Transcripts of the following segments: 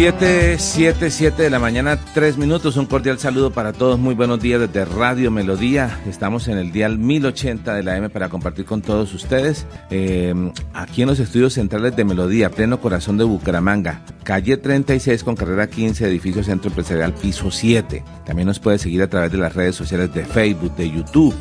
7, 7, 7 de la mañana, 3 minutos. Un cordial saludo para todos. Muy buenos días desde Radio Melodía. Estamos en el dial 1080 de la M para compartir con todos ustedes. Eh, aquí en los estudios centrales de Melodía, pleno corazón de Bucaramanga. Calle 36 con carrera 15, edificio Centro Empresarial, piso 7. También nos puede seguir a través de las redes sociales de Facebook, de YouTube.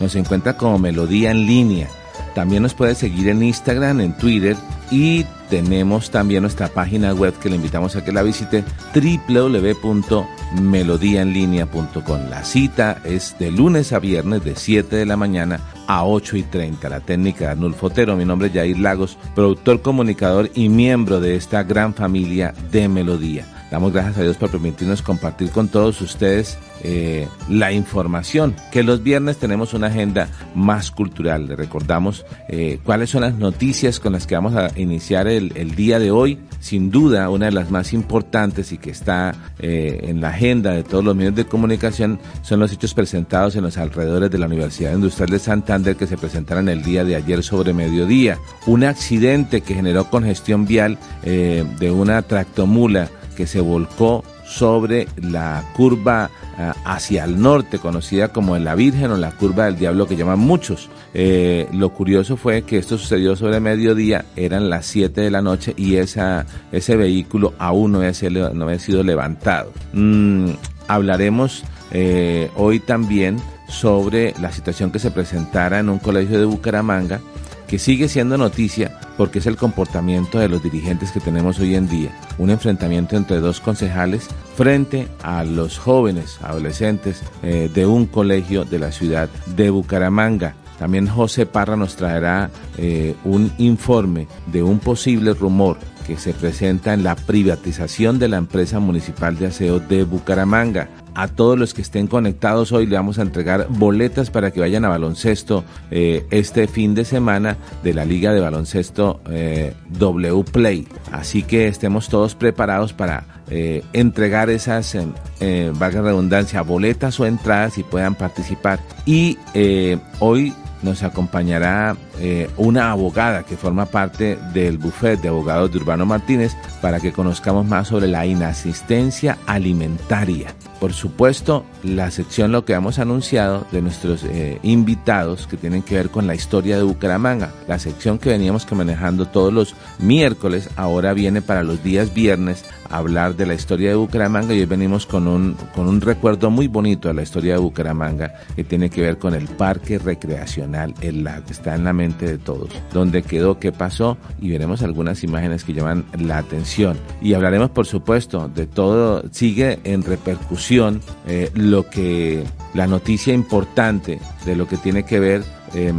Nos encuentra como Melodía en línea. También nos puede seguir en Instagram, en Twitter y tenemos también nuestra página web que le invitamos a que la visite www.melodiaenlinea.com. La cita es de lunes a viernes de 7 de la mañana a 8 y 30. La técnica de Arnulfo Otero, mi nombre es Jair Lagos, productor, comunicador y miembro de esta gran familia de Melodía. Damos gracias a Dios por permitirnos compartir con todos ustedes eh, la información, que los viernes tenemos una agenda más cultural. Le recordamos eh, cuáles son las noticias con las que vamos a iniciar el, el, día de hoy. Sin duda, una de las más importantes y que está eh, en la agenda de todos los medios de comunicación son los hechos presentados en los alrededores de la Universidad Industrial de Santander que se presentaron el día de ayer sobre mediodía. Un accidente que generó congestión vial de una tractomula que se volcó sobre la curva uh, hacia el norte, conocida como la Virgen o la curva del Diablo que llaman muchos. Eh, lo curioso fue que esto sucedió sobre mediodía, eran las 7 de la noche y esa, ese vehículo aún no había, sido, no había sido levantado. Mm, hablaremos eh, hoy también sobre la situación que se presentara en un colegio de Bucaramanga que sigue siendo noticia porque es el comportamiento de los dirigentes que tenemos hoy en día. Un enfrentamiento entre dos concejales frente a los jóvenes, adolescentes eh, de un colegio de la ciudad de Bucaramanga. También José Parra nos traerá eh, un informe de un posible rumor que se presenta en la privatización de la empresa municipal de aseo de Bucaramanga a todos los que estén conectados hoy le vamos a entregar boletas para que vayan a baloncesto eh, este fin de semana de la Liga de Baloncesto eh, W Play. Así que estemos todos preparados para eh, entregar esas, valga redundancia, boletas o entradas y puedan participar. Y hoy nos acompañará eh, una abogada que forma parte del buffet de abogados de Urbano Martínez para que conozcamos más sobre la inasistencia alimentaria. Por supuesto, la sección lo que hemos anunciado de nuestros eh, invitados que tienen que ver con la historia de Bucaramanga. La sección que veníamos manejando todos los miércoles ahora viene para los días viernes hablar de la historia de Bucaramanga y hoy venimos con un, con un recuerdo muy bonito de la historia de Bucaramanga que tiene que ver con el parque recreacional El Lago. Está en la mente de todos. ¿Dónde quedó? ¿Qué pasó? Y veremos algunas imágenes que llaman la atención. Y hablaremos, por supuesto, de todo. Sigue en repercusión eh, lo que la noticia importante de lo que tiene que ver eh,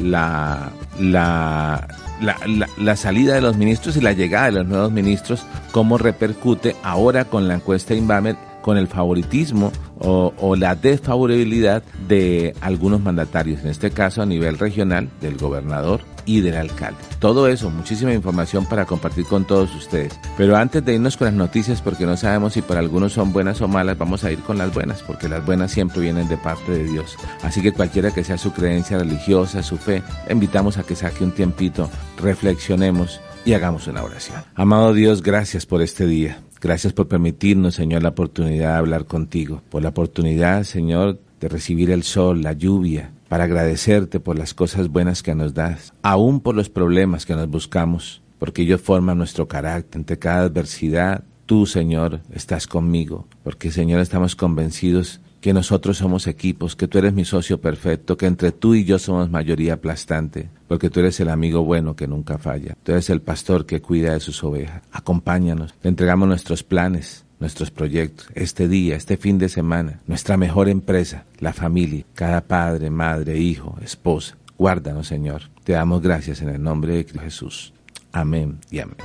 la, la, la, la, salida de los ministros y la llegada de los nuevos ministros, cómo repercute ahora con la encuesta Inbamer con el favoritismo o, o, la desfavorabilidad de algunos mandatarios, en este caso a nivel regional, del gobernador y del alcalde. Todo eso, muchísima información para compartir con todos ustedes. Pero antes de irnos con las noticias, porque no sabemos si para algunos son buenas o malas, vamos a ir con las buenas, porque las buenas siempre vienen de parte de Dios. Así que cualquiera que sea su creencia religiosa, su fe, invitamos a que saque un tiempito, reflexionemos y hagamos una oración. Amado Dios, gracias por este día. Gracias por permitirnos, Señor, la oportunidad de hablar contigo, por la oportunidad, Señor, de recibir el sol, la lluvia, para agradecerte por las cosas buenas que nos das, aún por los problemas que nos buscamos, porque ellos forman nuestro carácter ante cada adversidad. Tú, Señor, estás conmigo, porque, Señor, estamos convencidos que nosotros somos equipos, que tú eres mi socio perfecto, que entre tú y yo somos mayoría aplastante, porque tú eres el amigo bueno que nunca falla, tú eres el pastor que cuida de sus ovejas. Acompáñanos, te entregamos nuestros planes, nuestros proyectos, este día, este fin de semana, nuestra mejor empresa, la familia, cada padre, madre, hijo, esposa. Guárdanos, Señor. Te damos gracias en el nombre de Jesús. Amén y amén.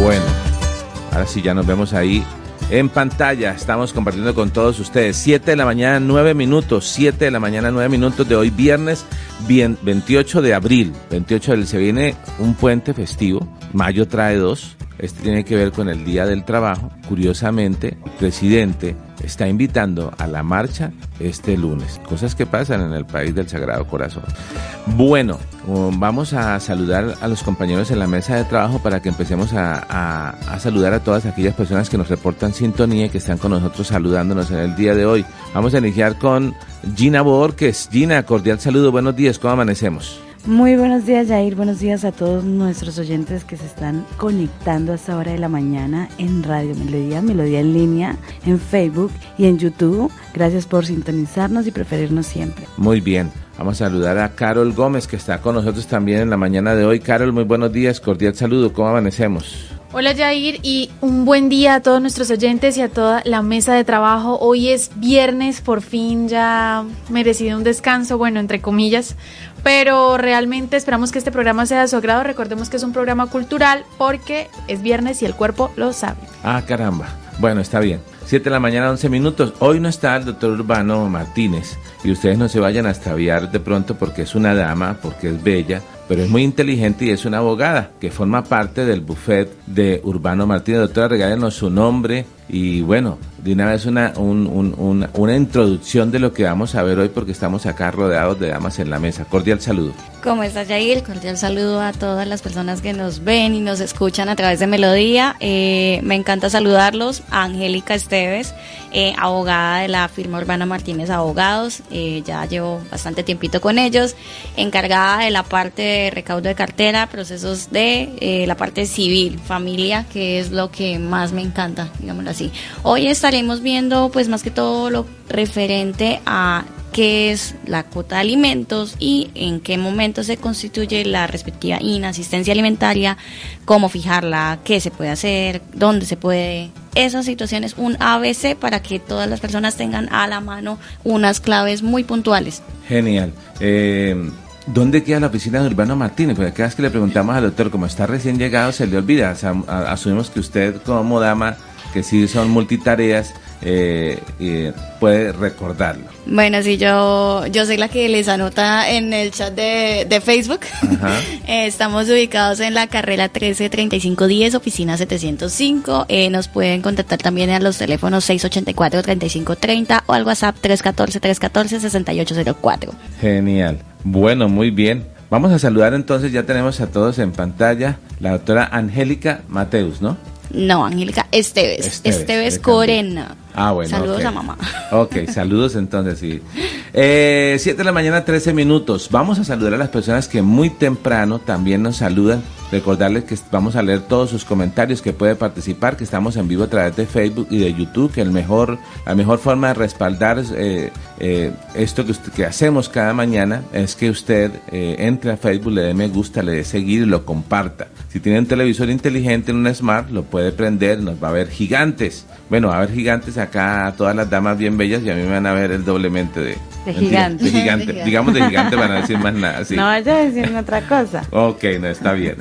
Bueno, ahora sí ya nos vemos ahí en pantalla. Estamos compartiendo con todos ustedes. 7 de la mañana, 9 minutos. 7 de la mañana, 9 minutos de hoy, viernes bien, 28 de abril. 28 de abril se viene un puente festivo. Mayo trae dos. Este tiene que ver con el Día del Trabajo. Curiosamente, presidente está invitando a la marcha este lunes. Cosas que pasan en el país del Sagrado Corazón. Bueno, um, vamos a saludar a los compañeros en la mesa de trabajo para que empecemos a, a, saludar a todas aquellas personas que nos reportan sintonía y que están con nosotros saludándonos en el día de hoy. Vamos a iniciar con Gina Borges. Gina, cordial saludo, buenos días, ¿cómo amanecemos? Muy buenos días, Jair. Buenos días a todos nuestros oyentes que se están conectando a esta hora de la mañana en Radio Melodía, Melodía en línea, en Facebook y en YouTube. Gracias por sintonizarnos y preferirnos siempre. Muy bien. Vamos a saludar a Carol Gómez, que está con nosotros también en la mañana de hoy. Carol, muy buenos días. Cordial saludo. ¿Cómo amanecemos? Hola Jair y un buen día a todos nuestros oyentes y a toda la mesa de trabajo. Hoy es viernes, por fin ya merecido un descanso, bueno, entre comillas, pero realmente esperamos que este programa sea de su agrado. Recordemos que es un programa cultural porque es viernes y el cuerpo lo sabe. Ah, caramba. Bueno, está bien. 7 de la mañana, 11 minutos. Hoy no está el doctor Urbano Martínez y ustedes no se vayan a extraviar de pronto porque es una dama, porque es bella, pero es muy inteligente y es una abogada que forma parte del buffet de Urbano Martínez. Doctora, regálenos su nombre y bueno, de una vez una, una introducción de lo que vamos a ver hoy porque estamos acá rodeados de damas en la mesa. Cordial saludo. ¿Cómo estás, Yair? Cordial saludo a todas las personas que nos ven y nos escuchan a través de Melodía. Eh, me encanta saludarlos. Angélica Esteves, eh, abogada de la firma Urbana Martínez Abogados. Eh, ya llevo bastante tiempito con ellos. Encargada de la parte recaudo de cartera, procesos de la parte civil, familia, que es lo que más me encanta, digámoslo así. Hoy estaremos viendo, pues más que todo, lo referente a qué es la cuota de alimentos y en qué momento se constituye la respectiva inasistencia alimentaria, cómo fijarla, qué se puede hacer, dónde se puede. Esas situaciones, un ABC para que todas las personas tengan a la mano unas claves muy puntuales. Genial. Eh, ¿Dónde queda la oficina de Urbano Martínez? Porque cada vez que le preguntamos al doctor, como está recién llegado, se le olvida. asumimos que usted como dama, que sí son multitareas, eh, puede recordarlo. Bueno, sí, yo, yo soy la que les anota en el chat de, Facebook. Eh, estamos ubicados en la carrera 133510, oficina 705. Eh, nos pueden contactar también a los teléfonos 684-3530 o al WhatsApp 314-314-6804. Genial. Bueno, muy bien. Vamos a saludar entonces, ya tenemos a todos en pantalla, la doctora Angélica Mateus, ¿no? No, Angélica Esteves. Esteves, Corena. Ah, bueno. Saludos a mamá. Ok, saludos entonces, sí. Eh, 7 de la mañana, 13 minutos. Vamos a saludar a las personas que muy temprano también nos saludan. Recordarles que vamos a leer todos sus comentarios, que puede participar, que estamos en vivo a través de Facebook y de YouTube, que el mejor, la mejor forma de respaldar eh, eh, esto que, que, hacemos cada mañana es que usted eh, entre a Facebook, le dé me gusta, le dé seguir y lo comparta. Si tiene un televisor inteligente en un smart, lo puede prender, nos va a ver gigantes. Bueno, a ver gigantes acá, todas las damas bien bellas y a mí me van a ver el doblemente de, de gigante. De gigante. Digamos de gigante para no decir más nada. No vaya a decir otra cosa. Ok, no, está bien.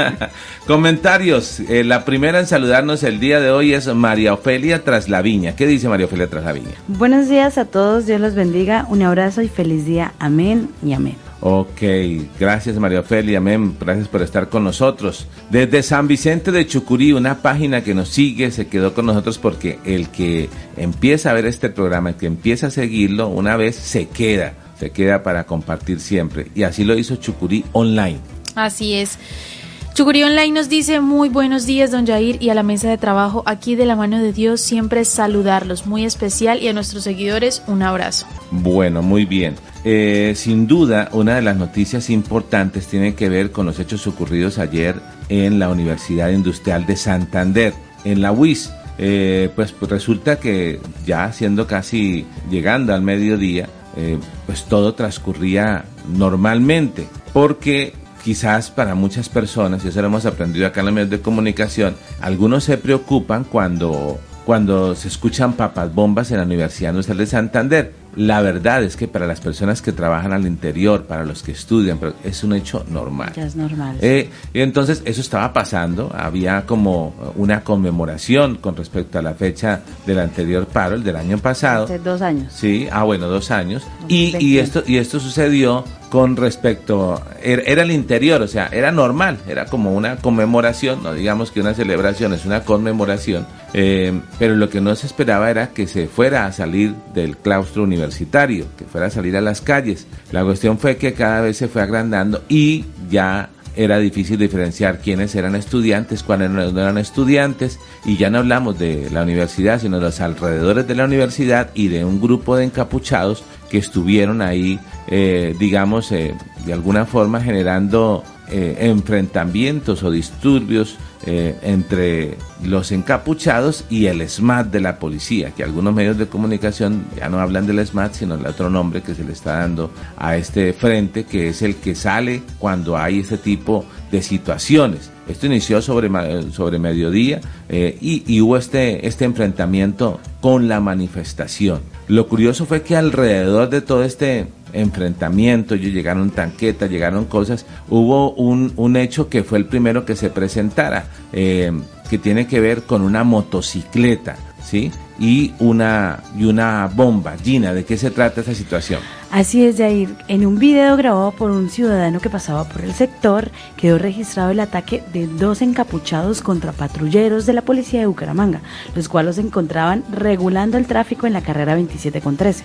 Comentarios. Eh, la primera en saludarnos el día de hoy es María Ofelia Traslaviña. ¿Qué dice María Ofelia Traslaviña? Buenos días a todos, Dios los bendiga. Un abrazo y feliz día. Amén y amén. Ok, gracias María Ofelia, amén, gracias por estar con nosotros. Desde San Vicente de Chucurí, una página que nos sigue, se quedó con nosotros porque el que empieza a ver este programa, el que empieza a seguirlo, una vez se queda, se queda para compartir siempre. Y así lo hizo Chucurí Online. Así es. Chucurí Online nos dice muy buenos días, don Jair, y a la mesa de trabajo aquí de la mano de Dios siempre saludarlos, muy especial, y a nuestros seguidores un abrazo. Bueno, muy bien. Eh, sin duda, una de las noticias importantes tiene que ver con los hechos ocurridos ayer en la Universidad Industrial de Santander, en la UIS. Eh, pues, pues, resulta que ya siendo casi llegando al mediodía, eh, pues todo transcurría normalmente, porque quizás para muchas personas, y eso lo hemos aprendido acá en los medios de comunicación, algunos se preocupan cuando, cuando se escuchan papas bombas en la Universidad Nacional de Santander. La verdad es que para las personas que trabajan al interior, para los que estudian, es un hecho normal. Ya es normal. Eh, y entonces eso estaba pasando, había como una conmemoración con respecto a la fecha del anterior paro, el del año pasado. Hace dos años. Sí, ah bueno, dos años. Y, y, esto, y esto sucedió con respecto, era, era, el interior, o sea, era normal, era como una conmemoración, no digamos que una celebración, es una conmemoración, eh, pero lo que no se esperaba era que se fuera a salir del claustro universitario, que fuera a salir a las calles. La cuestión fue que cada vez se fue agrandando y ya era difícil diferenciar quiénes eran estudiantes, cuáles no eran estudiantes, y ya no hablamos de la universidad, sino de los alrededores de la universidad y de un grupo de encapuchados que estuvieron ahí, eh, digamos, eh, de alguna forma generando eh, enfrentamientos o disturbios eh, entre los encapuchados y el SMAT de la policía, que algunos medios de comunicación ya no hablan del SMAT, sino el otro nombre que se le está dando a este frente, que es el que sale cuando hay este tipo de situaciones. Esto inició sobre, sobre mediodía eh, y, y, hubo este, este enfrentamiento con la manifestación. Lo curioso fue que alrededor de todo este enfrentamiento, llegaron tanquetas, llegaron cosas, hubo un, un, hecho que fue el primero que se presentara, eh, que tiene que ver con una motocicleta, ¿sí? Y una, y una bomba. Gina, ¿de qué se trata esa situación? Así es, Jair. En un video grabado por un ciudadano que pasaba por el sector, quedó registrado el ataque de dos encapuchados contra patrulleros de la policía de Bucaramanga, los cuales se encontraban regulando el tráfico en la carrera 27 con 13.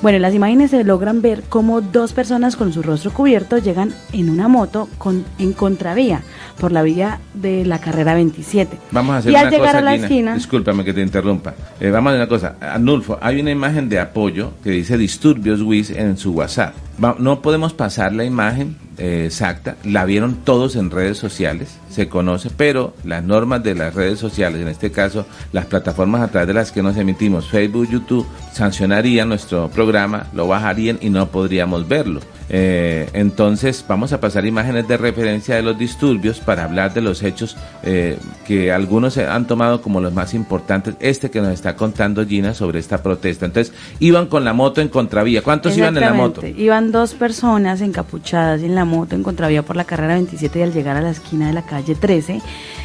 Bueno, en las imágenes se logran ver cómo dos personas con su rostro cubierto llegan en una moto con, en contravía por la vía de la carrera 27. Vamos a hacer y al una llegar cosa, a la Gina, esquina, discúlpame que te interrumpa. Eh, vamos a hacer una cosa. Anulfo, hay una imagen de apoyo que dice disturbios WIS en su WhatsApp. Va- no podemos pasar la imagen eh, exacta, la vieron todos en redes sociales, se conoce, pero las normas de las redes sociales, en este caso las plataformas a través de las que nos emitimos, Facebook, YouTube, sancionarían nuestro programa, lo bajarían y no podríamos verlo. Eh, entonces vamos a pasar imágenes de referencia de los disturbios para hablar de los hechos eh, que algunos han tomado como los más importantes. Este que nos está contando Gina sobre esta protesta. Entonces iban con la moto en contravía. ¿Cuántos iban en la moto? Iban dos personas encapuchadas en la moto en contravía por la carrera 27 y al llegar a la esquina de la calle 13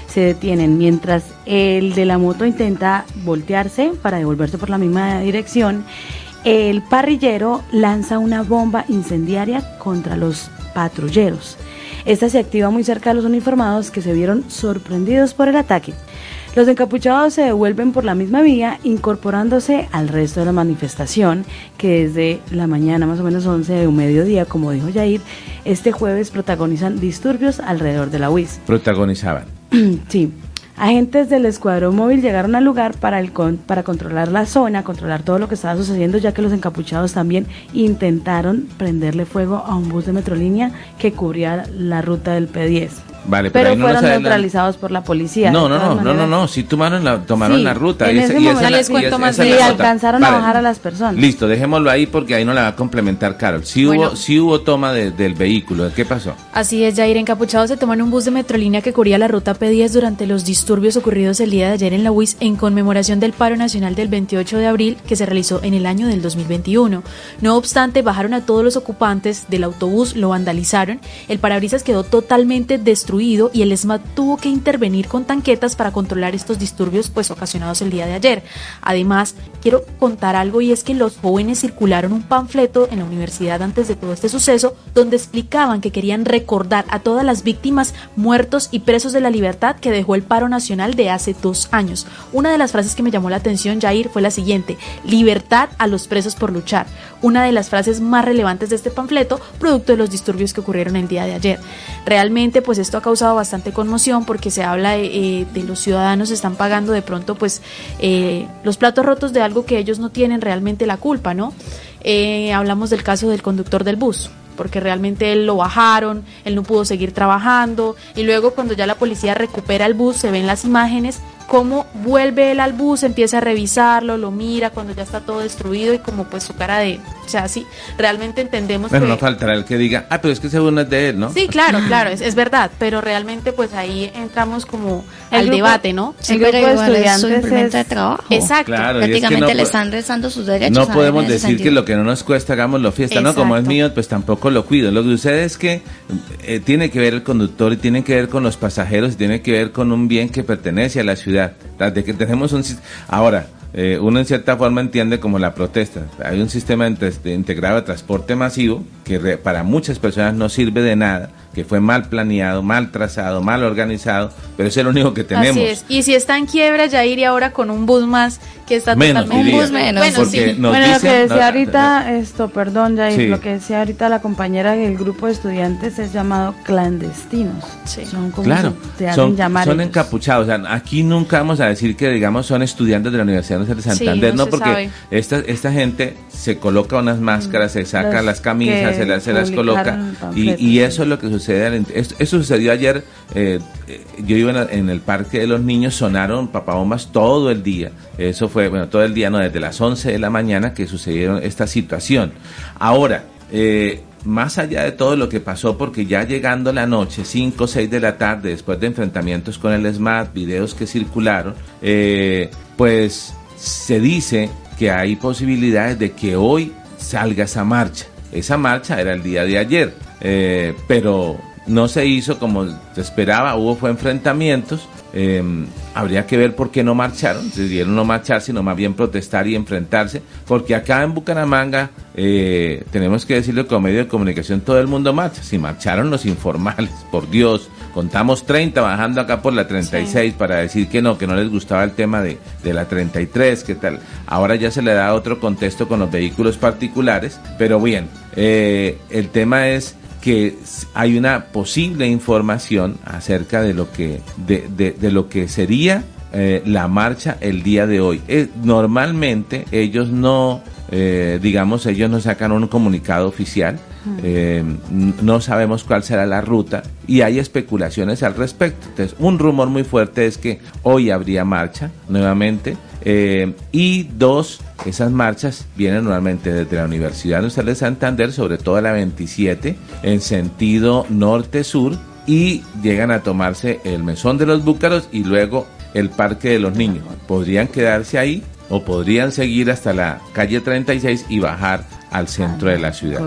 se detienen mientras el de la moto intenta voltearse para devolverse por la misma dirección. El parrillero lanza una bomba incendiaria contra los patrulleros. Esta se activa muy cerca de los uniformados que se vieron sorprendidos por el ataque. Los encapuchados se devuelven por la misma vía, incorporándose al resto de la manifestación, que desde la mañana, más o menos 11 de un mediodía, como dijo Jair, este jueves protagonizan disturbios alrededor de la UIS. Protagonizaban. sí. Agentes del escuadrón móvil llegaron al lugar para, el con- para controlar la zona, controlar todo lo que estaba sucediendo, ya que los encapuchados también intentaron prenderle fuego a un bus de Metrolínea que cubría la ruta del P10. Vale, pero, Pero no fueron adelan- neutralizados por la policía. No, no, no, no, no, no, sí tomaron la, tomaron Sí, la ruta. en y ese esa- y esa momento- es la- Les cuento y más Y la alcanzaron a Vale. bajar a las personas. Listo, dejémoslo ahí porque ahí no la va a complementar Carol. Sí hubo, Bueno. sí hubo toma de- del vehículo. ¿Qué pasó? Así es, Jair. Encapuchados se toman un bus de Metrolínea que cubría la ruta P10 durante los disturbios ocurridos el día de ayer en la UIS en conmemoración del paro nacional del 28 de abril que se realizó en el año del 2021. No obstante, bajaron a todos los ocupantes del autobús, lo vandalizaron, el parabrisas quedó totalmente destruido y el SMAT tuvo que intervenir con tanquetas para controlar estos disturbios pues ocasionados el día de ayer. Además, quiero contar algo y es que los jóvenes circularon un panfleto en la universidad antes de todo este suceso donde explicaban que querían recordar a todas las víctimas muertos y presos de la libertad que dejó el paro nacional de hace dos años. Una de las frases que me llamó la atención, Jair, fue la siguiente, libertad a los presos por luchar. Una de las frases más relevantes de este panfleto, producto de los disturbios que ocurrieron el día de ayer. Realmente, pues esto causado bastante conmoción porque se habla de, eh, de los ciudadanos están pagando de pronto pues eh, los platos rotos de algo que ellos no tienen realmente la culpa, ¿no? Eh, hablamos del caso del conductor del bus porque realmente él lo bajaron, él no pudo seguir trabajando y luego cuando ya la policía recupera el bus se ven las imágenes cómo vuelve él al bus, empieza a revisarlo, lo mira cuando ya está todo destruido y como pues su cara de, o sea, sí, realmente entendemos Bueno, que... no faltará el que diga, ah, pero es que ese uno es de él, ¿no? Sí, claro, claro, es, es verdad, pero realmente pues ahí entramos como al grupo- debate, ¿no? Sí, El pero grupo de igual es su estudiantes implemento de trabajo. Exacto. Claro, y es que Prácticamente no le están restando sus derechos. No podemos decir que lo que no nos cuesta hagámoslo fiesta, ¿no? Como es mío, pues tampoco lo cuido. Lo que sucede es que eh, tiene que ver el conductor y tiene que ver con los pasajeros y tiene que ver con un bien que pertenece a la ciudad. De que tenemos un ahora eh, uno en cierta forma entiende como la protesta. Hay un sistema integrado de transporte masivo que re- para muchas personas no sirve de nada, que fue mal planeado, mal trazado, mal organizado, pero es el único que tenemos. Así es. Y si está en quiebra, ya iría ahora con un bus más que está Menos, totalmente... diría. Un bus menos. Bueno, Porque sí. nos bueno, lo que decía no, ahorita, esto, perdón, Jair, Sí. lo que decía ahorita la compañera del grupo de estudiantes es llamado clandestinos. Sí. Son como Claro, se, hacen son, llamar son ellos. encapuchados. O sea, aquí nunca vamos a decir que, digamos, son estudiantes de la Universidad de Sí, Santander, no no, porque esta, esta gente se coloca unas máscaras, se saca Los las camisas, se las, se las coloca. Y, y eso es lo que sucede. Eso, eso sucedió ayer. eh, eh, yo iba en, la- en el Parque de los Niños, sonaron papabombas todo el día. Eso fue, bueno, todo el día, no, desde las 11 de la mañana que sucedieron esta situación. Ahora, eh, más allá de todo lo que pasó, porque ya llegando la noche, 5 o 6 de la tarde, después de enfrentamientos con el SMAT, videos que circularon, eh, pues se dice que hay posibilidades de que hoy salga esa marcha. Esa marcha era el día de ayer, eh, pero no se hizo como se esperaba, hubo fue enfrentamientos. eh, habría que ver por qué no marcharon, decidieron no marchar, sino más bien protestar y enfrentarse, porque acá en Bucaramanga eh, tenemos que decirlo como medio de comunicación, todo el mundo marcha, si marcharon los informales, por Dios, contamos 30 bajando acá por la 36 para decir que no, que no les gustaba el tema de, de la 33, qué tal, ahora ya se le da otro contexto con los vehículos particulares, pero bien, eh, el tema es que hay una posible información acerca de lo que de, de- de lo que sería eh, la marcha el día de hoy. Eh, normalmente ellos no, eh, digamos, ellos no sacan un comunicado oficial, n- no sabemos cuál será la ruta y hay especulaciones al respecto. Entonces, un rumor muy fuerte es que hoy habría marcha nuevamente. y dos, esas marchas vienen normalmente desde la Universidad Nacional de Santander, sobre todo la 27, en sentido norte-sur, y llegan a tomarse el mesón de los búcaros y luego el Parque de los Niños. Podrían quedarse ahí o podrían seguir hasta la calle 36 y bajar al centro de la ciudad.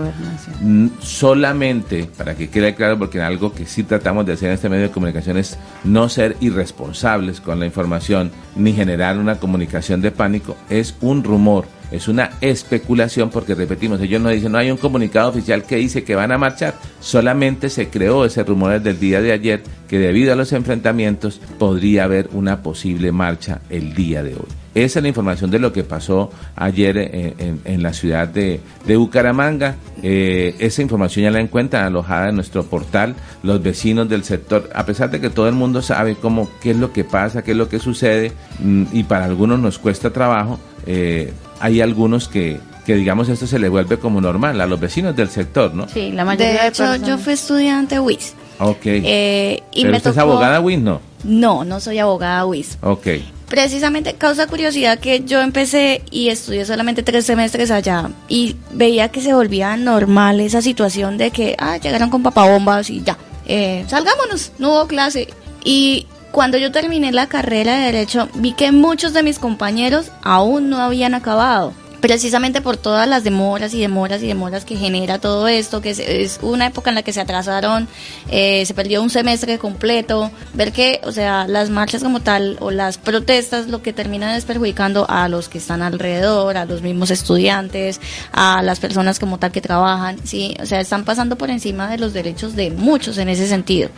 Mm, solamente, para que quede claro, porque algo que sí tratamos de hacer en este medio de comunicación es no ser irresponsables con la información ni generar una comunicación de pánico, es un rumor, es una especulación, porque repetimos, ellos no dicen, no hay un comunicado oficial que dice que van a marchar, solamente se creó ese rumor desde el día de ayer que debido a los enfrentamientos podría haber una posible marcha el día de hoy. Esa es la información de lo que pasó ayer en, en- en la ciudad de, de Bucaramanga. Eh, esa información ya la encuentran alojada en nuestro portal. Los vecinos del sector, a pesar de que todo el mundo sabe cómo, qué es lo que pasa, qué es lo que sucede, mm, y para algunos nos cuesta trabajo, eh, hay algunos que, que digamos esto se le vuelve como normal a los vecinos del sector, ¿no? Sí, la mayoría de, De hecho, personas. yo fui estudiante WIS. Ok. Eh, y ¿Pero me usted tocó... es abogada, Win? No. No, no soy abogada WIS. Ok. Precisamente causa curiosidad que yo empecé y estudié solamente tres semestres allá y veía que se volvía normal esa situación de que ah, llegaron con papabombas y ya, eh, salgámonos, no hubo clase. Y cuando yo terminé la carrera de Derecho vi que muchos de mis compañeros aún no habían acabado. Precisamente por todas las demoras y demoras y demoras que genera todo esto, que es, una época en la que se atrasaron, eh, se perdió un semestre completo, ver que, o sea, las marchas como tal o las protestas lo que terminan es perjudicando a los que están alrededor, a los mismos estudiantes, a las personas como tal que trabajan, sí, o sea, están pasando por encima de los derechos de muchos en ese sentido.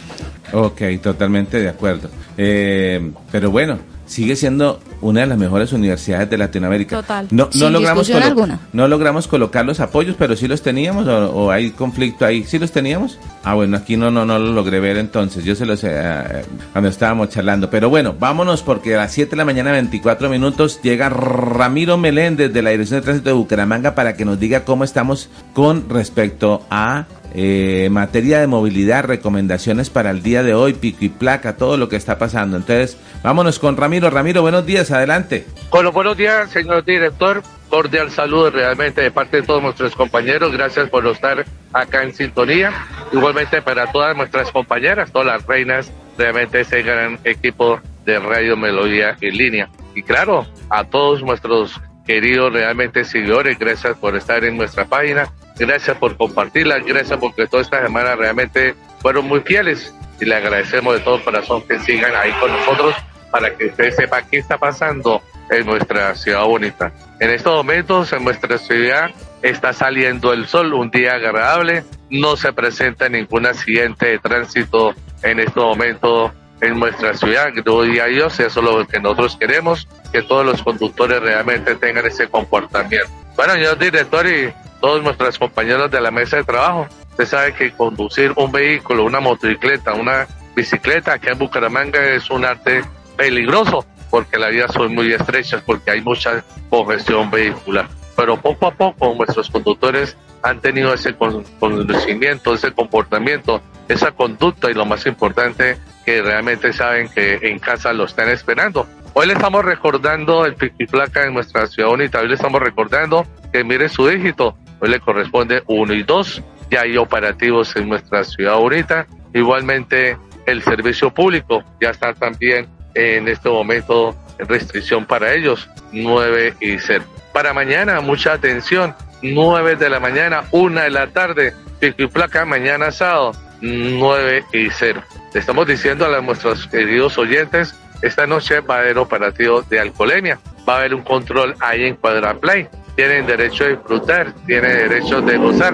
Ok, totalmente de acuerdo. Eh, pero bueno, sigue siendo una de las mejores universidades de Latinoamérica. Total. No, no logramos alguna. no logramos colocar los apoyos, pero sí los teníamos o, o hay conflicto ahí. ¿Sí los teníamos? Ah, bueno, aquí no no no lo logré ver entonces. Yo se los eh, cuando estábamos charlando. Pero bueno, vámonos porque a las 7 de la mañana 24 minutos llega Ramiro Meléndez de la Dirección de Tránsito de Bucaramanga para que nos diga cómo estamos con respecto a eh, materia de movilidad, recomendaciones para el día de hoy, pico y placa, todo lo que está pasando. Entonces, vámonos con Ramiro. Ramiro, buenos días, adelante. Los buenos días, señor director. Cordial saludo realmente de parte de todos nuestros compañeros. Gracias por estar acá en sintonía. Igualmente para todas nuestras compañeras, todas las reinas, realmente ese gran equipo de Radio Melodía en línea. Y claro, a todos nuestros queridos realmente seguidores, gracias por estar en nuestra página. Gracias por compartirla. Gracias porque toda esta semana realmente fueron muy fieles. Y le agradecemos de todo corazón que sigan ahí con nosotros para que usted sepa qué está pasando en nuestra ciudad bonita. En estos momentos en nuestra ciudad está saliendo el sol, un día agradable, no se presenta ningún accidente de tránsito en este momento en nuestra ciudad, gloria a Dios, eso es lo que nosotros queremos, que todos los conductores realmente tengan ese comportamiento. Bueno, señor director y todos nuestros compañeros de la mesa de trabajo, usted sabe que conducir un vehículo, una motocicleta, una bicicleta aquí en Bucaramanga es un arte peligroso porque las vías son muy estrechas, porque hay mucha congestión vehicular. Pero poco a poco nuestros conductores han tenido ese con- conocimiento, ese comportamiento, esa conducta y lo más importante, que realmente saben que en casa lo están esperando. Hoy le estamos recordando el pico y placa en nuestra ciudad bonita, hoy le estamos recordando que mire su dígito, hoy le corresponde 1 y 2, ya hay operativos en nuestra ciudad bonita, igualmente el servicio público ya está también en este momento restricción para ellos, 9 y 0. Para mañana, mucha atención, 9 de la mañana, 1 de la tarde, pico y placa, mañana sábado, 9 y 0. Le estamos diciendo a nuestros queridos oyentes, esta noche va a haber operativo de alcoholemia, va a haber un control ahí en Cuadraplay, tienen derecho a disfrutar, tienen derecho de gozar,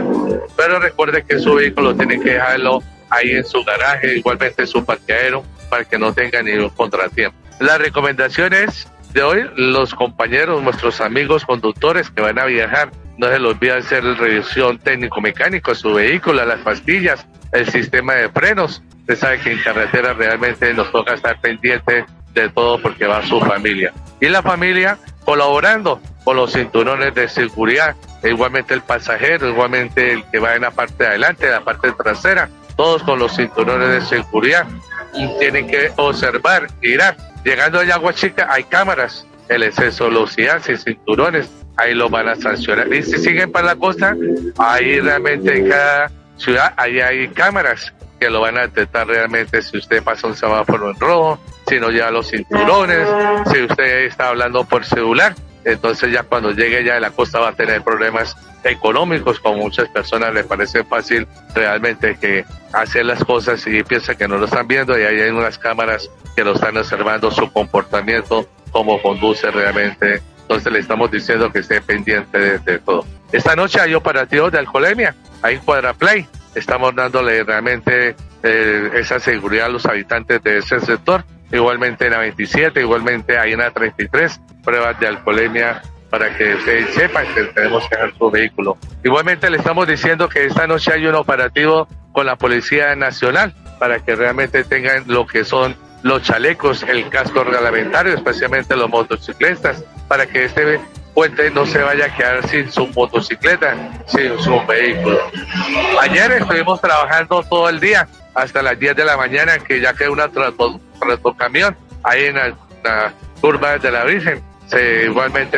pero recuerde que su vehículo tiene que dejarlo ahí en su garaje, igualmente en su parqueadero, para que no tenga ningún contratiempo. Las recomendaciones de hoy, los compañeros, nuestros amigos conductores que van a viajar, no se les olvide hacer revisión técnico-mecánico de su vehículo, las pastillas, el sistema de frenos. Usted sabe que en carretera realmente nos toca estar pendiente de todo porque va su familia. Y la familia colaborando con los cinturones de seguridad, igualmente el pasajero, igualmente el que va en la parte de adelante, la parte trasera, todos con los cinturones de seguridad. Y tienen que observar, mirar. Llegando a Agua Chica hay cámaras, el exceso de velocidad sin cinturones, ahí lo van a sancionar. Y si siguen para la costa, ahí realmente en cada ciudad, ahí hay cámaras que lo van a detectar realmente si usted pasa un semáforo en rojo, si no lleva los cinturones, si usted está hablando por celular. Entonces ya cuando llegue ya de la costa va a tener problemas económicos, como muchas personas le parece fácil realmente que hacer las cosas y piensa que no lo están viendo y ahí hay unas cámaras que lo están observando su comportamiento, cómo conduce realmente. Entonces le estamos diciendo que esté pendiente de, todo. Esta noche hay operativos de alcoholemia, hay Cuadraplay. Estamos dándole realmente eh, esa seguridad a los habitantes de ese sector. Igualmente en la 27, igualmente hay en la 33, pruebas de alcoholemia para que ustedes sepan que tenemos que dejar su vehículo. Igualmente le estamos diciendo que esta noche hay un operativo con la Policía Nacional para que realmente tengan lo que son los chalecos, el casco reglamentario, especialmente los motociclistas, para que este puente no se vaya a quedar sin su motocicleta, sin su vehículo. Ayer estuvimos trabajando todo el día, hasta las 10 de la mañana, que ya quedó una trato, camión ahí en la, la curva de la Virgen. Se, igualmente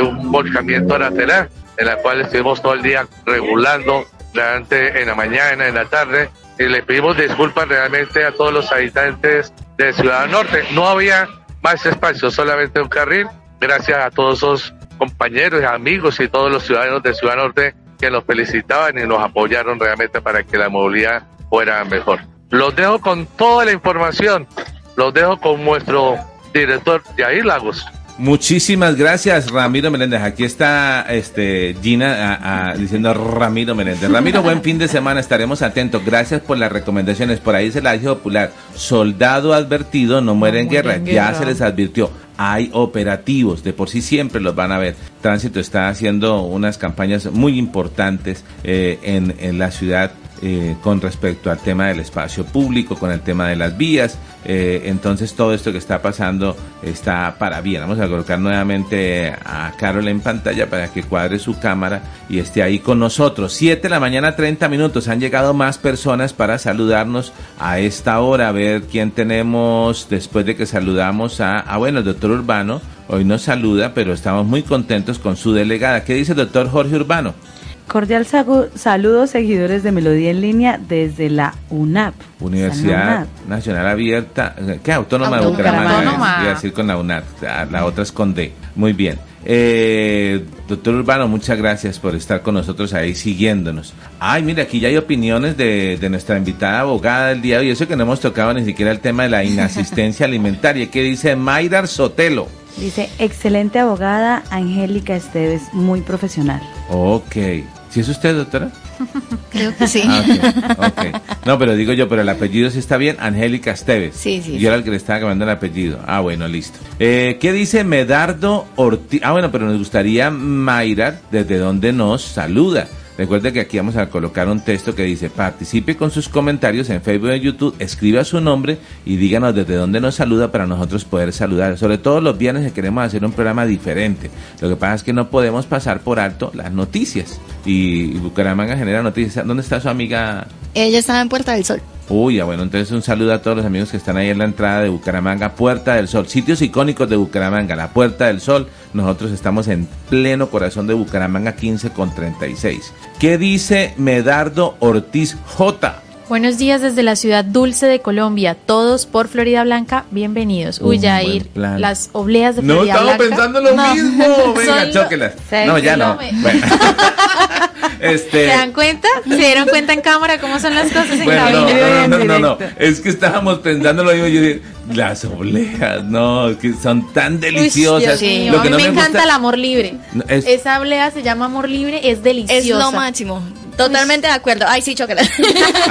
un volcamiento lateral, en la cual estuvimos todo el día regulando, durante en la mañana, en la tarde, y le pedimos disculpas realmente a todos los habitantes de Ciudad Norte. No había más espacio, solamente un carril. Gracias a todos esos compañeros, amigos y todos los ciudadanos de Ciudad Norte que nos felicitaban y nos apoyaron realmente para que la movilidad fuera mejor. Los dejo con toda la información, los dejo con nuestro director Jair Lagos. Muchísimas gracias, Ramiro Meléndez. Aquí está este Gina a- a- diciendo Ramiro Meléndez. Ramiro, buen fin de semana, estaremos atentos. Gracias por las recomendaciones. Por ahí se la dijo popular. Soldado advertido no muere en muere guerra. en Ya guerra. se les advirtió. Hay operativos, de por sí siempre los van a ver. Tránsito está haciendo unas campañas muy importantes eh, en, en la ciudad eh, con respecto al tema del espacio público, con el tema de las vías. Eh, entonces todo esto que está pasando está para bien. Vamos a colocar nuevamente a Carol en pantalla para que cuadre su cámara y esté ahí con nosotros. 7 de la mañana, 30 minutos. Han llegado más personas para saludarnos a esta hora. A ver quién tenemos después de que saludamos a, ah, bueno, el doctor Urbano. Hoy nos saluda, pero estamos muy contentos con su delegada. ¿Qué dice el doctor Jorge Urbano? Cordial saludo, seguidores de Melodía en Línea desde la UNAP. Universidad Nacional Abierta, ¿qué? Autónoma, de Bucaramanga. Voy a decir con la UNAP, la otra es con D. Muy bien. Eh, doctor Urbano, muchas gracias por estar con nosotros ahí siguiéndonos. Ay, mira, aquí ya hay opiniones de, de nuestra invitada abogada del día de hoy. Eso que no hemos tocado ni siquiera el tema de la inasistencia alimentaria. ¿Qué dice Mayrar Sotelo? Dice, excelente abogada, Angélica Esteves, muy profesional. Ok. ¿Sí es usted, doctora? Creo que sí. Ah, no, pero digo yo, pero el apellido sí está bien, Angélica Esteves. Sí, sí. Yo era el que le estaba cambiando el apellido. Ah, bueno, listo. Eh, ¿Qué dice Medardo Ortiz? Ah, bueno, pero nos gustaría Mayra, desde donde nos saluda. Recuerde que aquí vamos a colocar un texto que dice, participe con sus comentarios en Facebook y YouTube, escriba su nombre y díganos desde dónde nos saluda para nosotros poder saludar. Sobre todo los viernes que queremos hacer un programa diferente. Lo que pasa es que no podemos pasar por alto las noticias. Y, Bucaramanga genera noticias. ¿Dónde está su amiga? Ella estaba en Puerta del Sol. Uy, bueno, entonces un saludo a todos los amigos que están ahí en la entrada de Bucaramanga, Puerta del Sol, sitios icónicos de Bucaramanga, la Puerta del Sol. Nosotros estamos en pleno corazón de Bucaramanga 15 con 36. ¿Qué dice Medardo Ortiz J? Buenos días desde la ciudad dulce de Colombia. Todos por Florida Blanca, bienvenidos. Uy, ir las obleas de Florida Blanca. No, estaba pensando lo mismo. Venga, chóquelas. No, ya no. Este... ¿Se dan cuenta? ¿Se dieron cuenta en cámara cómo son las cosas en bueno, No, no, no, no, Es que estábamos pensando lo mismo. Yo dije, las obleas, no, que son tan deliciosas. sí. Lo que a mí me, encanta el amor libre. Esa oblea se llama amor libre, es deliciosa. Es lo máximo. Totalmente de acuerdo. Ay, sí, chocolate.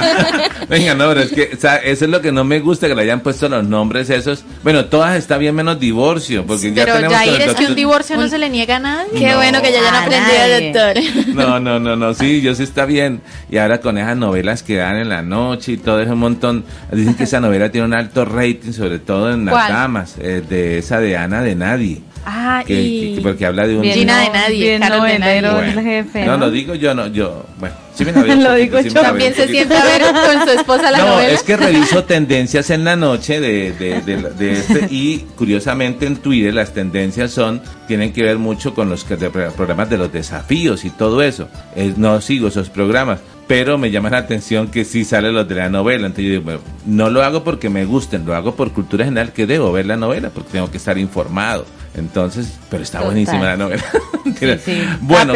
Venga, no, pero es que o sea, eso es lo que no me gusta, que le hayan puesto los nombres esos. Bueno, todas está bien menos divorcio, porque ya pero tenemos... Pero es que un divorcio no se le niega a nadie. Qué bueno que ya hayan aprendido, doctor. No, no, no, no, sí, yo sí está bien. Y ahora con esas novelas que dan en la noche y todo eso un montón. Dicen que esa novela tiene un alto rating, sobre todo en las damas, eh, de esa de Ana de Nadie. Ah, y... porque habla de un... Bien, de nadie, Carol de nadie. jefe, ¿no? ¿no? lo digo yo, no, yo, bueno, sí me Lo digo yo. También se siente a ver con su esposa la no, es que reviso tendencias en la noche de, de, de, este, y curiosamente en Twitter las tendencias son, tienen que ver mucho con los programas de los desafíos y todo eso. no sigo esos programas pero me llama la atención que sí sale los de la novela. Entonces yo digo, no lo hago porque me gusten, lo hago por cultura general que debo ver la novela, porque tengo que estar informado. Entonces, pero está buenísima la novela. Bueno,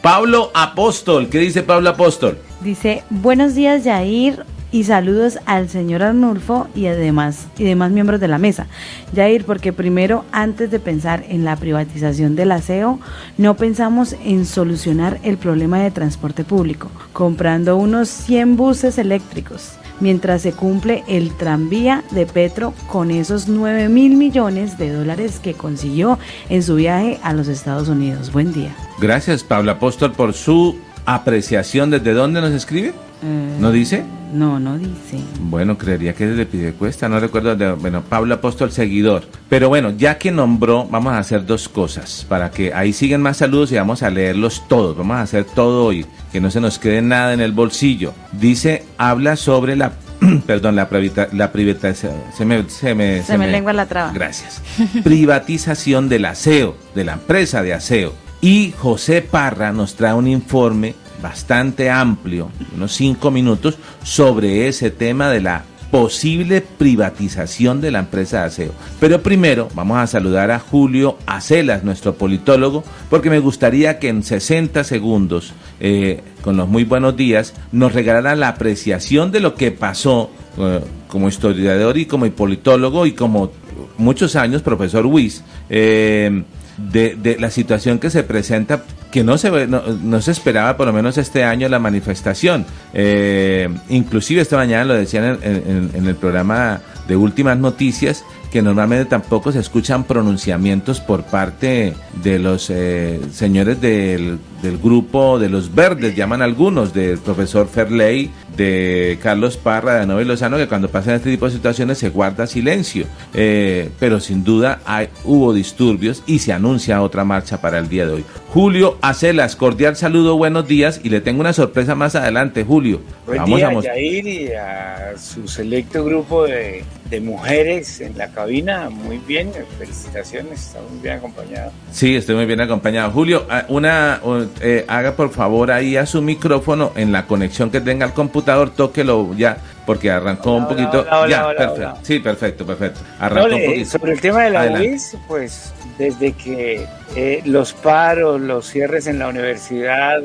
Pablo Apóstol, ¿qué dice Pablo Apóstol? Dice, buenos días Yair, y saludos al señor Arnulfo y además y demás miembros de la mesa. Yair, porque primero, antes de pensar en la privatización del aseo, no pensamos en solucionar el problema de transporte público, comprando unos 100 buses eléctricos mientras se cumple el tranvía de Petro con esos 9 mil millones de dólares que consiguió en su viaje a los Estados Unidos. Buen día. Gracias, Pablo Apóstol, por su apreciación. ¿Desde dónde nos escribe? Eh, ¿No dice? No, no dice. Bueno, creería que desde Pidecuesta, no recuerdo. De, bueno, Pablo Apóstol, seguidor. Pero bueno, ya que nombró, vamos a hacer dos cosas. Para que ahí siguen más saludos y vamos a leerlos todos. Vamos a hacer todo hoy. Que no se nos quede nada en el bolsillo. Dice, habla sobre la perdón, la, la privatización, se me, se me, se, me, lengua la traba. Gracias. Privatización del aseo, de la empresa de aseo. Y José Parra nos trae un informe bastante amplio, unos cinco minutos, sobre ese tema de la posible privatización de la empresa de aseo. Pero primero vamos a saludar a Julio Acelas, nuestro politólogo, porque me gustaría que en 60 segundos, eh, con los muy buenos días, nos regalara la apreciación de lo que pasó eh, como historiador y como politólogo y como muchos años profesor Wiss. Eh, de, de, la situación que se presenta, que no se, no, no se esperaba por lo menos este año la manifestación. Eh, inclusive esta mañana lo decían en, en, el programa de últimas noticias, que normalmente tampoco se escuchan pronunciamientos por parte de los eh, señores del, del, grupo de los verdes, llaman algunos, del profesor Ferley, de Carlos Parra, de Nobel Lozano, que cuando pasan este tipo de situaciones se guarda silencio. Eh, pero sin duda hay, hubo disturbios y se anuncia otra marcha para el día de hoy. Julio Acelas, cordial saludo, buenos días y le tengo una sorpresa más adelante, Julio. Buen Vamos día, a Yair, y a su selecto grupo de, de, mujeres en la cabina. Muy bien, felicitaciones, está muy bien acompañado. Sí, estoy muy bien acompañado. Julio, ah, una, eh, haga por favor ahí a su micrófono en la conexión que tenga al computador, tóquelo ya porque arrancó un poquito. ya, perfecto. Sí, perfecto, perfecto. Arrancó un poquito. Sobre el tema de la UIS, pues desde que eh, los paros, los cierres en la universidad,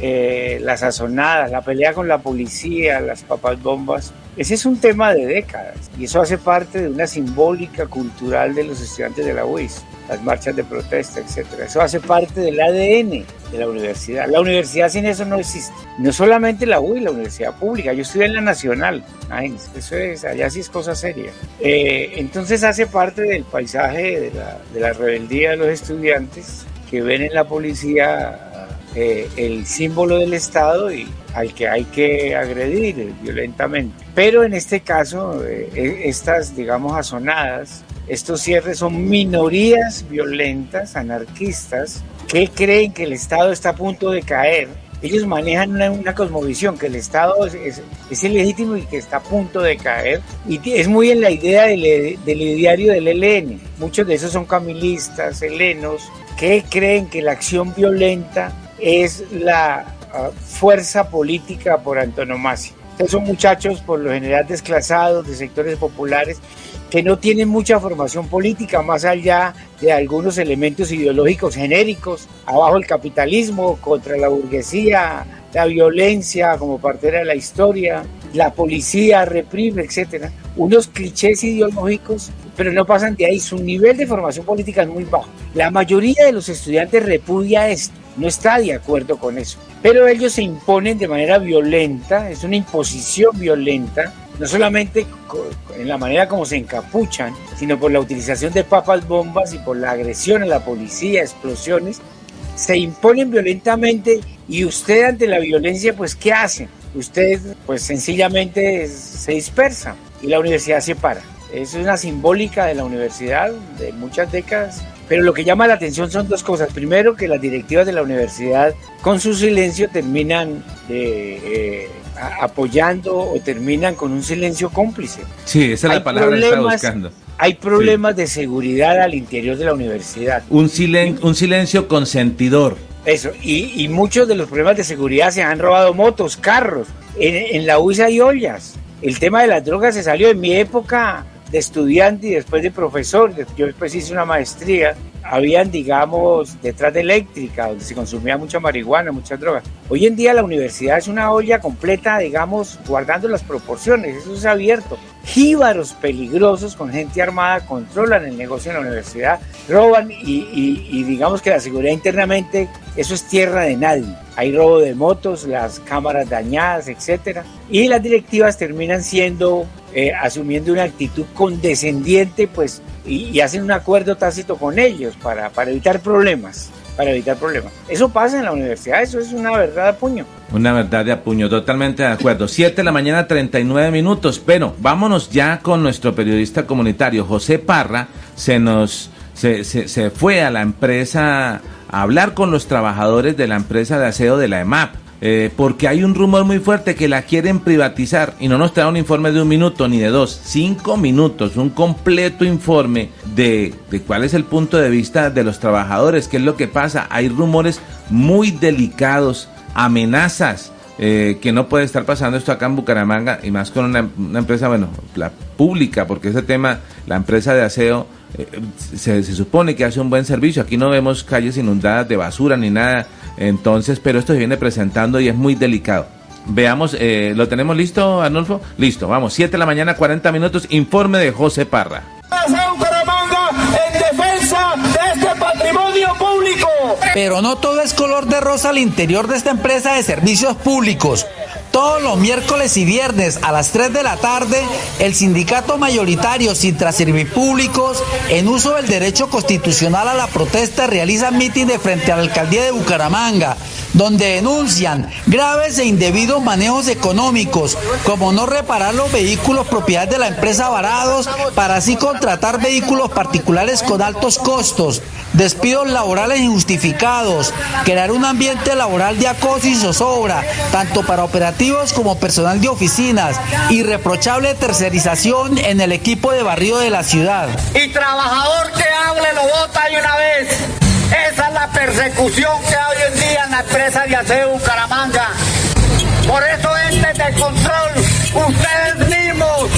eh, las sazonadas, la pelea con la policía, las papas bombas, ese es un tema de décadas y eso hace parte de una simbólica cultural de los estudiantes de la UIS las marchas de protesta, etcétera. Eso hace parte del ADN de la universidad. La universidad sin eso no existe. No solamente la UI, la universidad pública. Yo estudié en la nacional. eso es, allá sí es cosa seria. Eh, entonces hace parte del paisaje de la, de la, rebeldía de los estudiantes que ven en la policía eh, el símbolo del Estado y al que hay que agredir violentamente. Pero en este caso, eh, estas, digamos, azonadas estos cierres son minorías violentas, anarquistas, que creen que el Estado está a punto de caer. Ellos manejan una, cosmovisión, que el Estado es, es, ilegítimo y que está a punto de caer. Y es muy en la idea del, del ideario del ELN. Muchos de esos son camilistas, helenos, que creen que la acción violenta es la ah, fuerza política por antonomasia. Estos son muchachos por lo general desclasados, de sectores populares, que no tienen mucha formación política más allá de algunos elementos ideológicos genéricos, abajo el capitalismo, contra la burguesía, la violencia como parte de la historia, la policía reprime, etcétera. Unos clichés ideológicos, pero no pasan de ahí. Su nivel de formación política es muy bajo. La mayoría de los estudiantes repudia esto, no está de acuerdo con eso. Pero ellos se imponen de manera violenta, es una imposición violenta no solamente en la manera como se encapuchan, sino por la utilización de papas bombas y por la agresión a la policía, explosiones, se imponen violentamente y usted ante la violencia, pues ¿qué hace? Usted pues sencillamente se dispersa y la universidad se para. Es una simbólica de la universidad de muchas décadas, pero lo que llama la atención son dos cosas. Primero, que las directivas de la universidad con su silencio terminan de... Eh, apoyando o terminan con un silencio cómplice. Sí, esa es la palabra que estaba buscando. Hay problemas de seguridad al interior de la universidad. Un, silen un silencio consentidor. Eso, y, muchos de los problemas de seguridad se han robado motos, carros. En, la USA hay ollas. El tema de las drogas se salió en mi época de estudiante y después de profesor. Yo después hice una maestría habían, digamos, detrás de eléctrica, donde se consumía mucha marihuana, muchas drogas. Hoy en día la universidad es una olla completa, digamos, guardando las proporciones, eso es abierto. Jíbaros peligrosos con gente armada controlan el negocio en la universidad, roban y, y digamos que la seguridad internamente, eso es tierra de nadie. Hay robo de motos, las cámaras dañadas, etcétera. Y las directivas terminan siendo eh, asumiendo una actitud condescendiente, pues, y, hacen un acuerdo tácito con ellos para, para evitar problemas para evitar problemas. Eso pasa en la universidad, eso es una verdad de puño. Una verdad de puño, totalmente de acuerdo. Siete de la mañana, 39 minutos. Pero vámonos ya con nuestro periodista comunitario, José Parra. Se nos se, se, se fue a la empresa a hablar con los trabajadores de la empresa de aseo de la EMAP. Eh, porque hay un rumor muy fuerte que la quieren privatizar y no nos trae un informe de un minuto ni de dos, cinco minutos, un completo informe de, de cuál es el punto de vista de los trabajadores, qué es lo que pasa. Hay rumores muy delicados, amenazas. Eh, que no puede estar pasando esto acá en Bucaramanga y más con una, empresa, bueno, la pública, porque ese tema, la empresa de aseo, eh, se, supone que hace un buen servicio. Aquí no vemos calles inundadas de basura ni nada entonces, pero esto se viene presentando y es muy delicado. Veamos, eh, ¿lo tenemos listo, Arnulfo? Listo, vamos, 7 de la mañana, 40 minutos, informe de José Parra. Pero no todo es color de rosa al interior de esta empresa de servicios públicos. Todos los miércoles y viernes a las 3 de la tarde, el sindicato mayoritario Sintra Públicos, en uso del derecho constitucional a la protesta, realiza mítines frente a la alcaldía de Bucaramanga, donde denuncian graves e indebidos manejos económicos, como no reparar los vehículos propiedad de la empresa Varados para así contratar vehículos particulares con altos costos, despidos laborales injustificados, crear un ambiente laboral de acoso y zozobra, tanto para operativos como personal de oficinas, irreprochable tercerización en el equipo de barrio de la ciudad. Y trabajador que hable lo vota de una vez. Esa es la persecución que hay hoy en día en la empresa de aseo Bucaramanga. Por eso este de control, ustedes mismos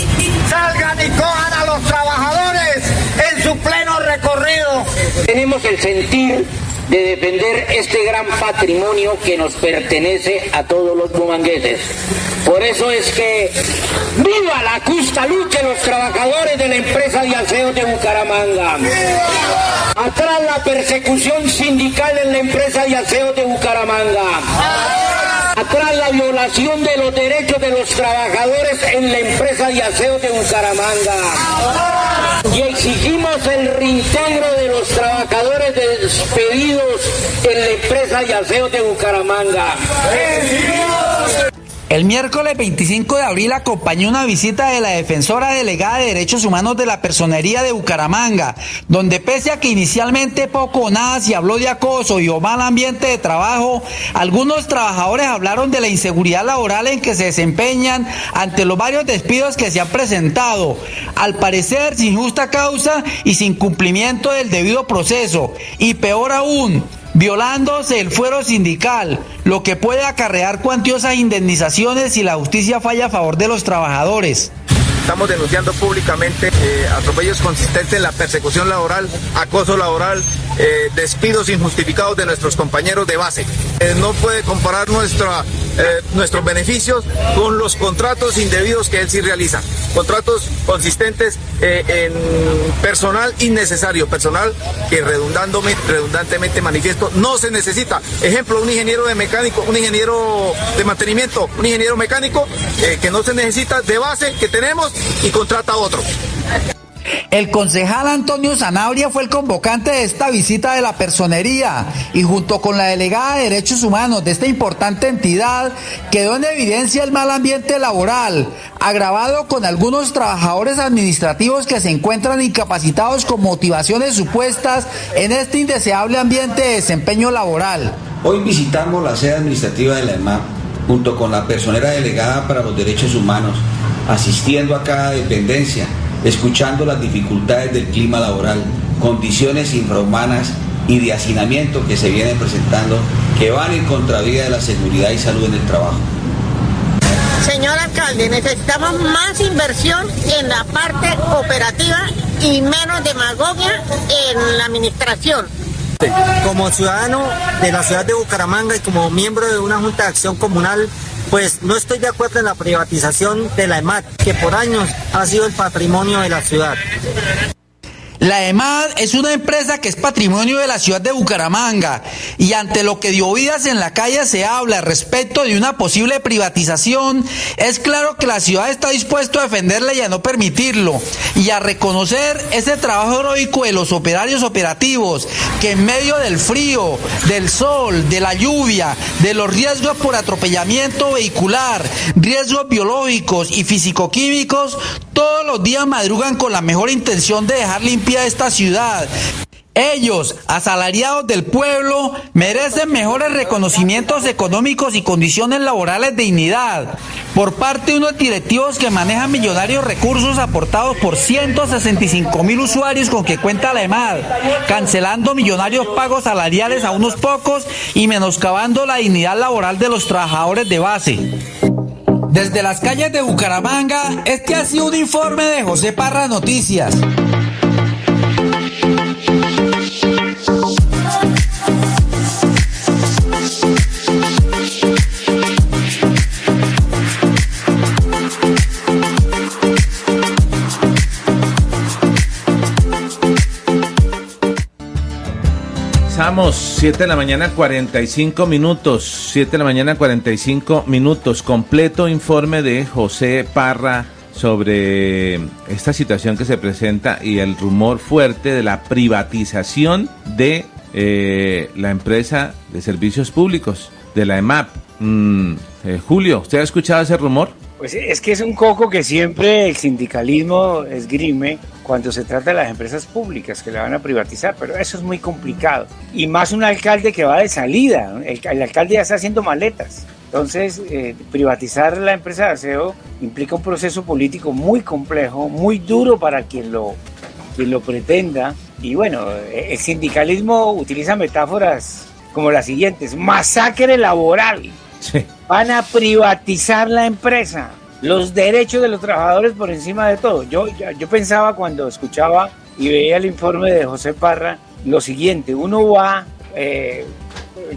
salgan y cojan a los trabajadores en su pleno recorrido. Tenemos el sentir de defender este gran patrimonio que nos pertenece a todos los bumangueses. Por eso es que viva la justa lucha de los trabajadores de la empresa de aseo de Bucaramanga. Atrás la persecución sindical en la empresa de aseo de Bucaramanga. Atrás la violación de los derechos de los trabajadores en la empresa de aseo de Bucaramanga. Y exigimos el reintegro de los trabajadores despedidos en la empresa de aseo de Bucaramanga. El miércoles 25 de abril acompañó una visita de la defensora delegada de Derechos Humanos de la Personería de Bucaramanga, donde pese a que inicialmente poco o nada se habló de acoso y o mal ambiente de trabajo, algunos trabajadores hablaron de la inseguridad laboral en que se desempeñan ante los varios despidos que se han presentado, al parecer sin justa causa y sin cumplimiento del debido proceso, y peor aún, violándose el fuero sindical, lo que puede acarrear cuantiosas indemnizaciones si la justicia falla a favor de los trabajadores. Estamos denunciando públicamente eh, atropellos consistentes en la persecución laboral, acoso laboral, eh, despidos injustificados de nuestros compañeros de base. Eh, no puede comparar nuestra, nuestros beneficios con los contratos indebidos que él sí realiza. Contratos consistentes en personal innecesario, personal que redundantemente manifiesto no se necesita. Ejemplo, un ingeniero de mecánico, un ingeniero de mantenimiento, un ingeniero mecánico que no se necesita de base que tenemos y contrata a otro. El concejal Antonio Zanabria fue el convocante de esta visita de la personería y junto con la delegada de Derechos Humanos de esta importante entidad quedó en evidencia el mal ambiente laboral, agravado con algunos trabajadores administrativos que se encuentran incapacitados con motivaciones supuestas en este indeseable ambiente de desempeño laboral. Hoy visitamos la sede administrativa de la EMAP junto con la personera delegada para los derechos humanos asistiendo a cada dependencia, escuchando las dificultades del clima laboral, condiciones infrahumanas y de hacinamiento que se vienen presentando que van en contravía de la seguridad y salud en el trabajo. Señor alcalde, necesitamos más inversión en la parte operativa y menos demagogia en la administración. Como ciudadano de la ciudad de Bucaramanga y como miembro de una Junta de Acción Comunal, pues no estoy de acuerdo en la privatización de la EMAT, que por años ha sido el patrimonio de la ciudad. La EMAD es una empresa que es patrimonio de la ciudad de Bucaramanga y ante lo que dio vidas en la calle se habla respecto de una posible privatización, es claro que la ciudad está dispuesta a defenderla y a no permitirlo y a reconocer ese trabajo heroico de los operarios operativos que en medio del frío, del sol, de la lluvia, de los riesgos por atropellamiento vehicular, riesgos biológicos y físico-químicos, todos los días madrugan con la mejor intención de dejar limpia esta ciudad. Ellos, asalariados del pueblo, merecen mejores reconocimientos económicos y condiciones laborales de dignidad por parte de unos directivos que manejan millonarios recursos aportados por 165 mil usuarios con que cuenta la EMAD, cancelando millonarios pagos salariales a unos pocos y menoscabando la dignidad laboral de los trabajadores de base. Desde las calles de Bucaramanga, este ha sido un informe de José Parra Noticias. Regresamos, 7 de la mañana 45 minutos, 7 de la mañana 45 minutos, completo informe de José Parra sobre esta situación que se presenta y el rumor fuerte de la privatización de eh, la empresa de servicios públicos, de la EMAP. Mm, eh, Julio, ¿usted ha escuchado ese rumor? Pues es que es un coco que siempre el sindicalismo esgrime cuando se trata de las empresas públicas que la van a privatizar, pero eso es muy complicado. Y más un alcalde que va de salida, el, alcalde ya está haciendo maletas. Entonces, eh, privatizar la empresa de aseo implica un proceso político muy complejo, muy duro para quien lo, quien lo pretenda. Y bueno, el sindicalismo utiliza metáforas como las siguientes, masacre laboral. Van a privatizar la empresa, los derechos de los trabajadores por encima de todo. Yo, yo, pensaba cuando escuchaba y veía el informe de José Parra lo siguiente, uno va eh,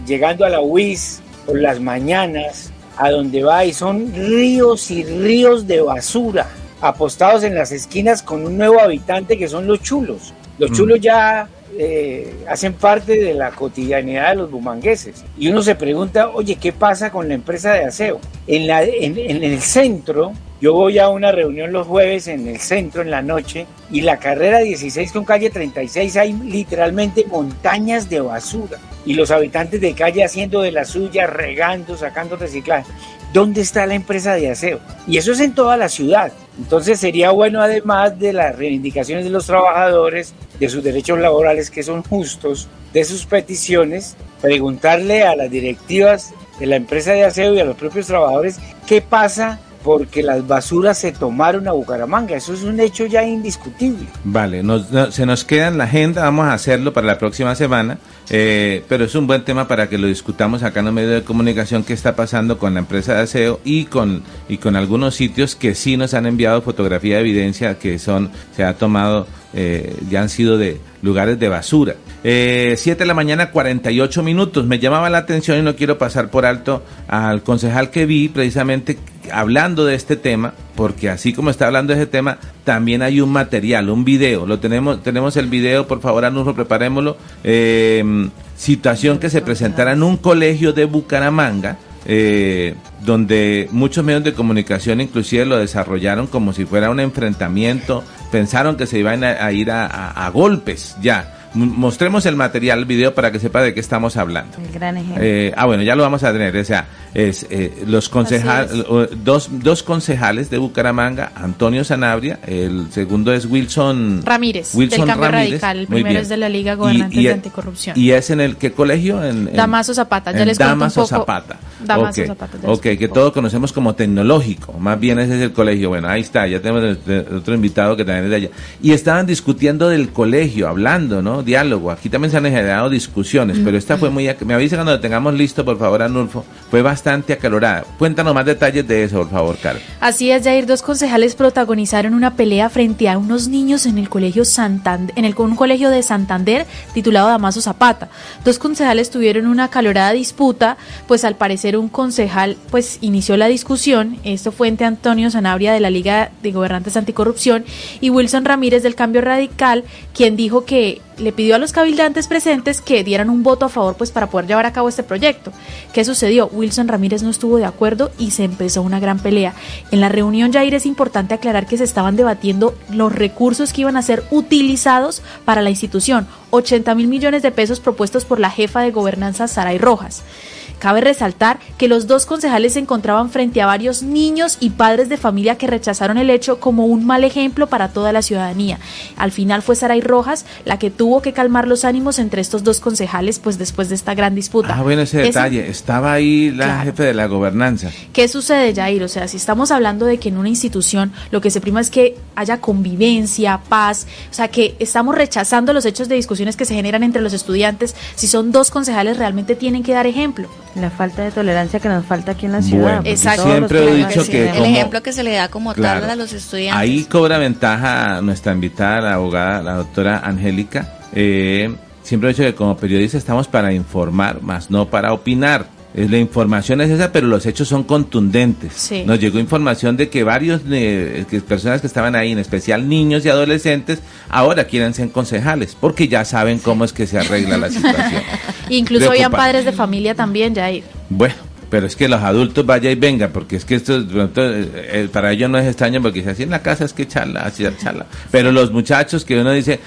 llegando a la UIS por las mañanas, a donde va y son ríos y ríos de basura apostados en las esquinas con un nuevo habitante que son los chulos. Los mm. chulos ya eh, hacen parte de la cotidianidad de los bumangueses. Y uno se pregunta, oye, ¿qué pasa con la empresa de aseo? En, la, en, en el centro, yo voy a una reunión los jueves en el centro, en la noche, y la carrera 16 con calle 36 hay literalmente montañas de basura. Y los habitantes de calle haciendo de la suya, regando, sacando reciclaje. ¿Dónde está la empresa de aseo? Y eso es en toda la ciudad. Entonces sería bueno, además de las reivindicaciones de los trabajadores, de sus derechos laborales que son justos, de sus peticiones, preguntarle a las directivas de la empresa de aseo y a los propios trabajadores qué pasa porque las basuras se tomaron a Bucaramanga. Eso es un hecho ya indiscutible. Vale, se nos queda en la agenda, vamos a hacerlo para la próxima semana, eh, pero es un buen tema para que lo discutamos acá en los medios de comunicación qué está pasando con la empresa de aseo y con, y con algunos sitios que sí nos han enviado fotografía de evidencia que son, se ha tomado, eh, ya han sido de lugares de basura. Eh, 7 de la mañana, 48 minutos. Me llamaba la atención y no quiero pasar por alto al concejal que vi precisamente hablando de este tema, porque así como está hablando de este tema, también hay un material, un video. Lo tenemos, tenemos el video, por favor, Anurro, preparémoslo. Eh, situación que se presentará en un colegio de Bucaramanga. Eh, donde muchos medios de comunicación inclusive lo desarrollaron como si fuera un enfrentamiento, pensaron que se iban a, ir a golpes ya mostremos el material, el video, para que sepa de qué estamos hablando. El gran ejemplo. Eh, ah, bueno, ya lo vamos a tener. O sea, es, eh, los concejales, dos, dos concejales de Bucaramanga, Antonio Sanabria, el segundo es Wilson Ramírez, Wilson del Cambio Radical, el primero es de la Liga Gobernante de Anticorrupción. ¿Y es en el qué colegio? En, Damaso Zapata, ya les Damaso Zapata. Damaso Zapata. Ok, que todos conocemos como tecnológico, más bien ese es el colegio. Bueno, ahí está, ya tenemos otro invitado que también es de allá. Y estaban discutiendo del colegio, hablando, ¿no? Diálogo. Aquí también se han generado discusiones, pero esta fue muy... Me avisa cuando lo tengamos listo, por favor, Anulfo. Fue bastante acalorada. Cuéntanos más detalles de eso, por favor, Carlos. Así es, Jair. Dos concejales protagonizaron una pelea frente a unos niños en el colegio Santander, en el, un colegio de Santander titulado Damaso Zapata. Dos concejales tuvieron una acalorada disputa, pues al parecer un concejal pues inició la discusión. Esto fue entre Antonio Sanabria de la Liga de Gobernantes Anticorrupción y Wilson Ramírez del Cambio Radical, quien dijo que le pidió a los cabildantes presentes que dieran un voto a favor pues para poder llevar a cabo este proyecto. ¿Qué sucedió? Wilson Ramírez no estuvo de acuerdo y se empezó una gran pelea. En la reunión Jair es importante aclarar que se estaban debatiendo los recursos que iban a ser utilizados para la institución, 80 mil millones de pesos propuestos por la jefa de gobernanza Saray Rojas. Cabe resaltar que los dos concejales se encontraban frente a varios niños y padres de familia que rechazaron el hecho como un mal ejemplo para toda la ciudadanía. Al final fue Saray Rojas la que tuvo que calmar los ánimos entre estos dos concejales, pues después de esta gran disputa. Ah, bueno, ese detalle. Estaba ahí la jefe de la gobernanza. ¿Qué sucede, Jair? O sea, si estamos hablando de que en una institución lo que se prima es que haya convivencia, paz, o sea, que estamos rechazando los hechos de discusiones que se generan entre los estudiantes, si son dos concejales realmente tienen que dar ejemplo. La falta de tolerancia que nos falta aquí en la ciudad. Exacto. Siempre he dicho que, el ejemplo que se le da como tal a los estudiantes. Ahí cobra ventaja nuestra invitada, la abogada, la doctora Angélica. Eh, siempre he dicho que como periodistas estamos para informar, más no para opinar. Eh, la información es esa, pero los hechos son contundentes. Nos llegó información de que varios eh, personas que estaban ahí, en especial niños y adolescentes, ahora quieren ser concejales, porque ya saben cómo es que se arregla la situación. Incluso habían padres de familia también, Jair. Bueno, pero es que los adultos vaya y venga, porque es que esto eh, eh, para ellos no es extraño, porque si así en la casa es que charla, así charla. Pero los muchachos que uno dice,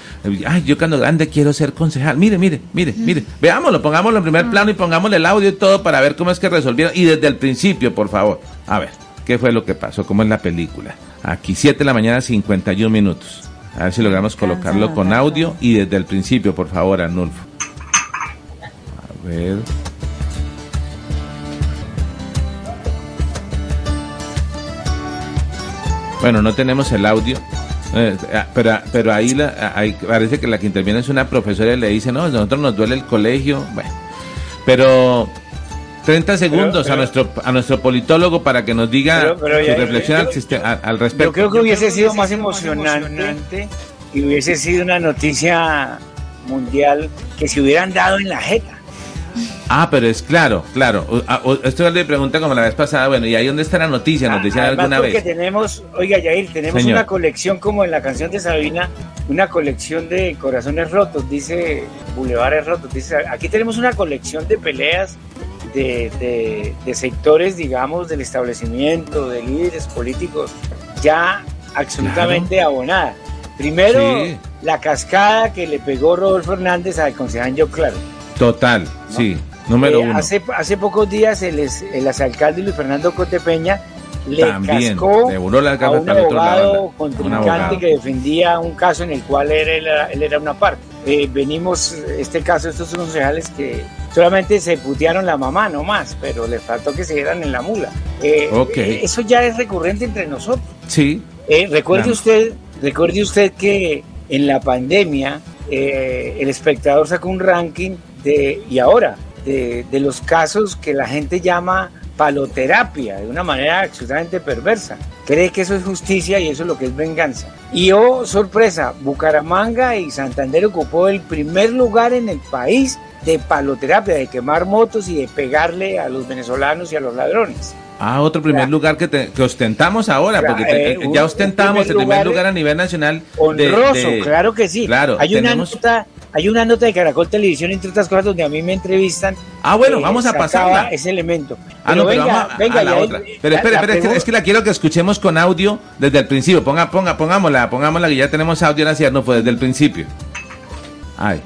ay, yo cuando grande quiero ser concejal, mire, mire, mire, mire, veámoslo, pongámoslo en primer plano y pongámosle el audio y todo para ver cómo es que resolvieron. Y desde el principio, por favor, a ver, ¿qué fue lo que pasó? ¿Cómo es la película? Aquí 7 de la mañana, 51 minutos. A ver si logramos colocarlo con audio y desde el principio, por favor, Anulfo. A ver. Bueno, no tenemos el audio. Eh, ah, pero, pero ahí, la, ahí parece que la que interviene es una profesora y le dice, no, a nosotros nos duele el colegio. Bueno, pero 30 segundos a nuestro a nuestro politólogo para que nos diga su reflexión al, respecto. Yo creo que hubiese sido más emocionante y hubiese sido una noticia mundial que se hubieran dado en la jeta. Ah, pero es claro, claro. Ah, esto le pregunta como la vez pasada, bueno, ¿y ahí dónde está la noticia? Nos decían alguna vez. tenemos, oiga, Yair, tenemos una colección como en la canción de Sabina, una colección de corazones rotos, dice Bulevares rotos, dice, aquí tenemos una colección de peleas de, sectores, digamos, del establecimiento, de líderes políticos, ya absolutamente abonada. Primero, la cascada que le pegó Rodolfo Hernández al concejal Yo Claro. Total, sí. Número eh, uno. Hace, hace pocos días el, el alcalde Luis Fernando Cotepeña le cascó a un abogado contrincante que defendía un caso en el cual él era, él era una parte. Eh, venimos, este caso, estos concejales que solamente se putearon la mamá, no más, pero les faltó que se dieran en la mula. Eh, eso ya es recurrente entre nosotros. Sí. recuerde, usted, recuerde usted que en la pandemia el espectador sacó un ranking de, y ahora de, los casos que la gente llama paloterapia de una manera absolutamente perversa. Cree que eso es justicia y eso es lo que es venganza. Y oh, sorpresa, Bucaramanga y Santander ocupó el primer lugar en el país de paloterapia, de quemar motos y de pegarle a los venezolanos y a los ladrones. Ah, otro primer lugar que, ostentamos ahora, porque eh, ya ostentamos el primer lugar a nivel nacional. Honroso, claro que sí. Claro, hay una nota hay una nota de Caracol Televisión, entre otras cosas, donde a mí me entrevistan. Ah, bueno, vamos a pasar ese elemento. Ah, no, pero venga, venga, la otra. Pero espere, espere, es, que, la quiero que escuchemos con audio desde el principio. Ponga, ponga, pongámosla, pongámosla que ya tenemos audio en la no fue desde el principio. Ay.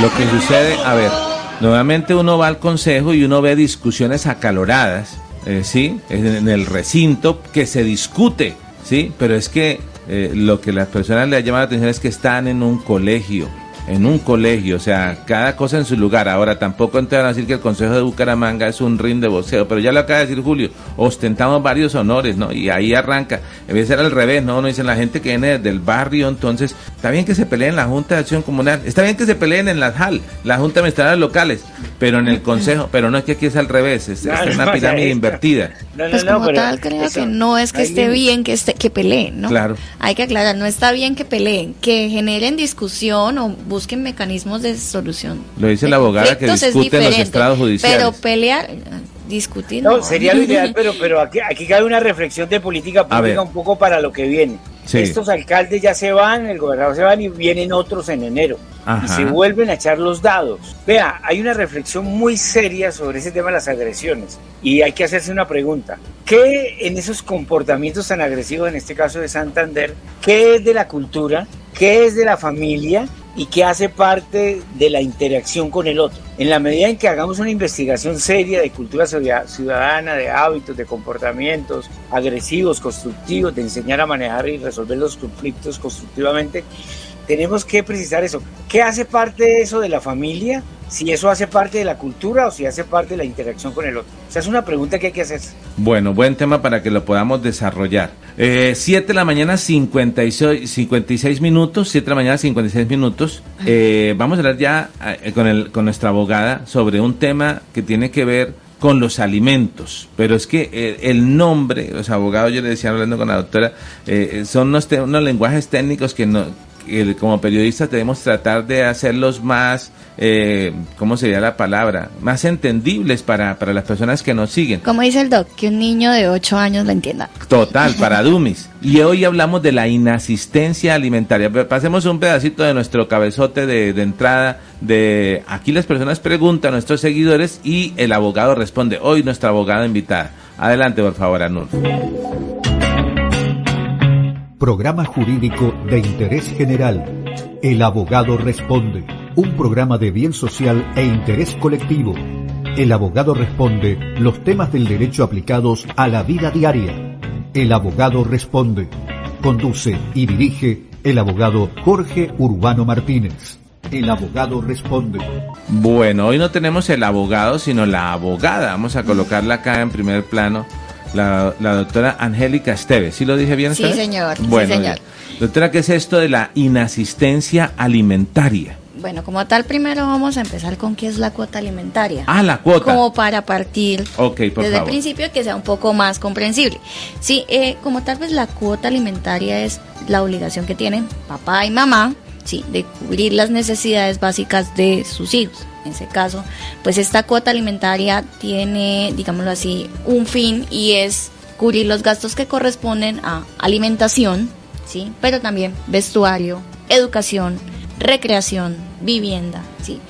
Lo que sucede, a ver, nuevamente uno va al consejo y uno ve discusiones acaloradas, eh, ¿sí? En el recinto que se discute, ¿sí? Pero es que eh, lo que las personas le llaman la atención es que están en un colegio, en un colegio, o sea, cada cosa en su lugar. Ahora, tampoco te van a decir que el Consejo de Bucaramanga es un ring de boxeo, pero ya lo acaba de decir Julio, ostentamos varios honores, ¿no? Y ahí arranca. Debe ser al revés, ¿no? Uno dice la gente que viene del barrio, entonces, está bien que se peleen en la Junta de Acción Comunal, está bien que se peleen en la JAL, la Junta de Administradoras Locales, pero en el Consejo, pero no es que aquí es al revés, es, una pirámide invertida. pues como tal, creo que no es que esté bien que, esté, que peleen, ¿no? Claro. Hay que aclarar, no está bien que peleen, que generen discusión o busquen mecanismos de solución. Lo dice la abogada que discute los estrados judiciales. Pero pelear, discutir. No, sería lo ideal, pero, pero aquí, aquí cabe una reflexión de política pública un poco para lo que viene. Estos alcaldes ya se van, el gobernador se van y vienen otros en enero. Y se vuelven a echar los dados. Vea, hay una reflexión muy seria sobre ese tema de las agresiones. Y hay que hacerse una pregunta. ¿Qué en esos comportamientos tan agresivos, en este caso de Santander, qué es de la cultura? ¿Qué es de la familia? Y que hace parte de la interacción con el otro. En la medida en que hagamos una investigación seria de cultura ciudadana, de hábitos, de comportamientos agresivos, constructivos, de enseñar a manejar y resolver los conflictos constructivamente, tenemos que precisar eso. ¿Qué hace parte de eso de la familia? Si eso hace parte de la cultura o si hace parte de la interacción con el otro. O sea, es una pregunta que hay que hacer. Bueno, buen tema para que lo podamos desarrollar. 7 eh, de la mañana, 56, 56 minutos. 7 de la mañana, 56 minutos. Eh, vamos a hablar ya eh, con, el, con nuestra abogada sobre un tema que tiene que ver con los alimentos. Pero es que el, nombre, los abogados, yo le decía hablando con la doctora, son unos, unos lenguajes técnicos que no como periodistas debemos tratar de hacerlos más, eh, ¿cómo sería la palabra? Más entendibles para, para las personas que nos siguen. Como dice el doc, que un niño de 8 años lo entienda. Total, para Dumis. Y hoy hablamos de la inasistencia alimentaria. Pasemos un pedacito de nuestro cabezote de, de entrada. De aquí las personas preguntan, nuestros seguidores, y el abogado responde. Hoy nuestra abogada invitada. Adelante, por favor, Anur. Programa Jurídico de Interés General. El Abogado Responde. Un programa de bien social e interés colectivo. El Abogado Responde los temas del derecho aplicados a la vida diaria. El Abogado Responde. Conduce y dirige el abogado Jorge Urbano Martínez. El abogado responde. Bueno, hoy no tenemos el abogado, sino la abogada. Vamos a colocarla acá en primer plano la, doctora Angélica Esteves. ¿Sí lo dije bien? Sí, señor. Bueno, sí, señor. doctora, ¿qué es esto de la inasistencia alimentaria? Bueno, como tal, primero vamos a empezar con qué es la cuota alimentaria. Ah, la cuota. Como para partir okay, desde el principio que sea un poco más comprensible. Sí, eh, como tal vez la cuota alimentaria es la obligación que tienen papá y mamá, sí, de cubrir las necesidades básicas de sus hijos en ese caso, pues esta cuota alimentaria tiene, digámoslo así, un fin y es cubrir los gastos que corresponden a alimentación, ¿sí? pero también vestuario, educación, recreación, vivienda. ¿sí?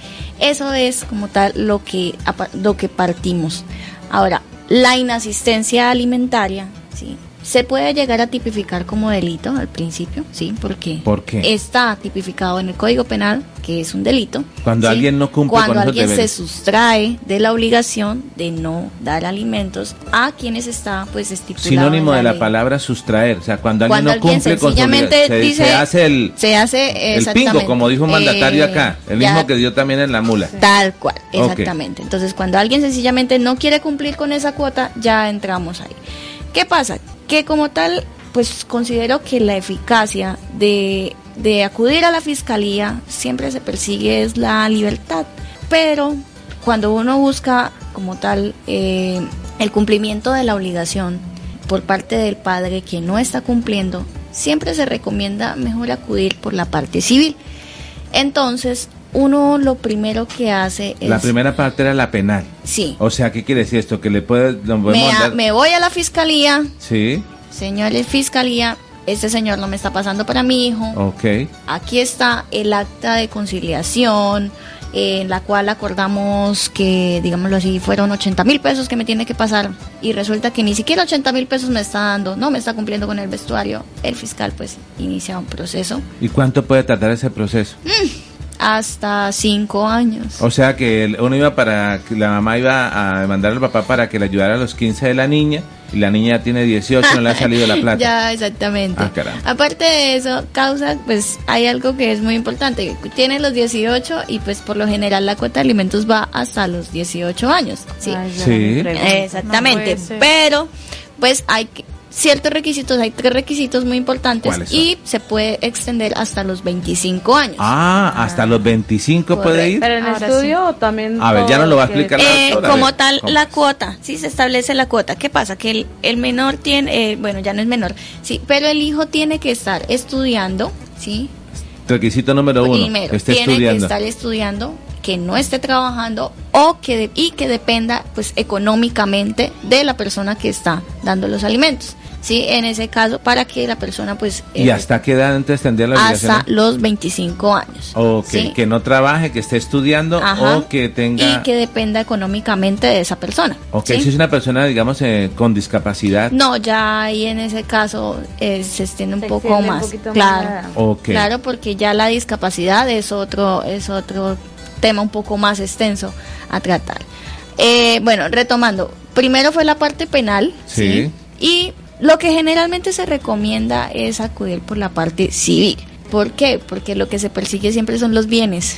Eso es como tal lo que, lo que partimos. Ahora, la inasistencia alimentaria, ¿sí? Se puede llegar a tipificar como delito al principio, ¿sí? Porque ¿Por está tipificado en el Código Penal que es un delito. Cuando alguien no cumple Cuando alguien se sustrae de la obligación de no dar alimentos a quienes está pues estipulado. Sinónimo de la palabra sustraer, o sea, cuando alguien no cumple con su se, se, hace el se hace el pingo, como dijo un mandatario eh, acá, el mismo que dio también en la mula. Tal cual, exactamente. Entonces, cuando alguien sencillamente no quiere cumplir con esa cuota, ya entramos ahí. ¿Qué pasa? Que como tal, pues considero que la eficacia de de acudir a la fiscalía siempre se persigue es la libertad, pero cuando uno busca como tal eh, el cumplimiento de la obligación por parte del padre que no está cumpliendo, siempre se recomienda mejor acudir por la parte civil. Entonces, uno lo primero que hace es... La primera parte era la penal. Sí. O sea, ¿qué quiere decir esto? Que le puede... Me, me, voy a la fiscalía. Sí. Señores, fiscalía, este señor no me está pasando para mi hijo. Ok. Aquí está el acta de conciliación, en la cual acordamos que, digámoslo así, fueron 80 mil pesos que me tiene que pasar y resulta que ni siquiera 80 mil pesos me está dando, no me está cumpliendo con el vestuario. El fiscal pues inicia un proceso. ¿Y cuánto puede tardar ese proceso? Mm, hasta cinco años. O sea que uno iba para, la mamá iba a demandar al papá para que le ayudara a los 15 de la niña y la niña tiene 18 no le ha salido la plata. ya, exactamente. Ah, Aparte de eso, causa, pues hay algo que es muy importante. Tiene los 18 y pues por lo general la cuota de alimentos va hasta los 18 años. Sí, sí. exactamente. Pero pues hay que ciertos requisitos, hay tres requisitos muy importantes y se puede extender hasta los 25 años. Ah, hasta los 25 puede ir. Pero en estudio también. A ver, ya no lo va a explicar. Eh, como tal, la cuota, sí se establece la cuota. ¿Qué pasa? Que el, menor tiene, eh, bueno, ya no es menor, sí, pero el hijo tiene que estar estudiando, ¿sí? Requisito número uno. Primero, tiene que estar estudiando que no esté trabajando o que y que dependa pues económicamente de la persona que está dando los alimentos. ¿sí? En ese caso, para que la persona, pues... ¿Y eh, hasta qué edad antes tendría la obligación? Hasta los 25 años. Ok, que no trabaje, que esté estudiando o que tenga... Y que dependa económicamente de esa persona. Ok, si es una persona, digamos, eh, con discapacidad. No, ya ahí en ese caso eh, se extiende un poco más. claro, claro, porque ya la discapacidad es otro, es otro tema un poco más extenso a tratar. bueno, retomando, primero fue la parte penal, ¿sí? Y lo que generalmente se recomienda es acudir por la parte civil. ¿Por qué? Porque lo que se persigue siempre son los bienes.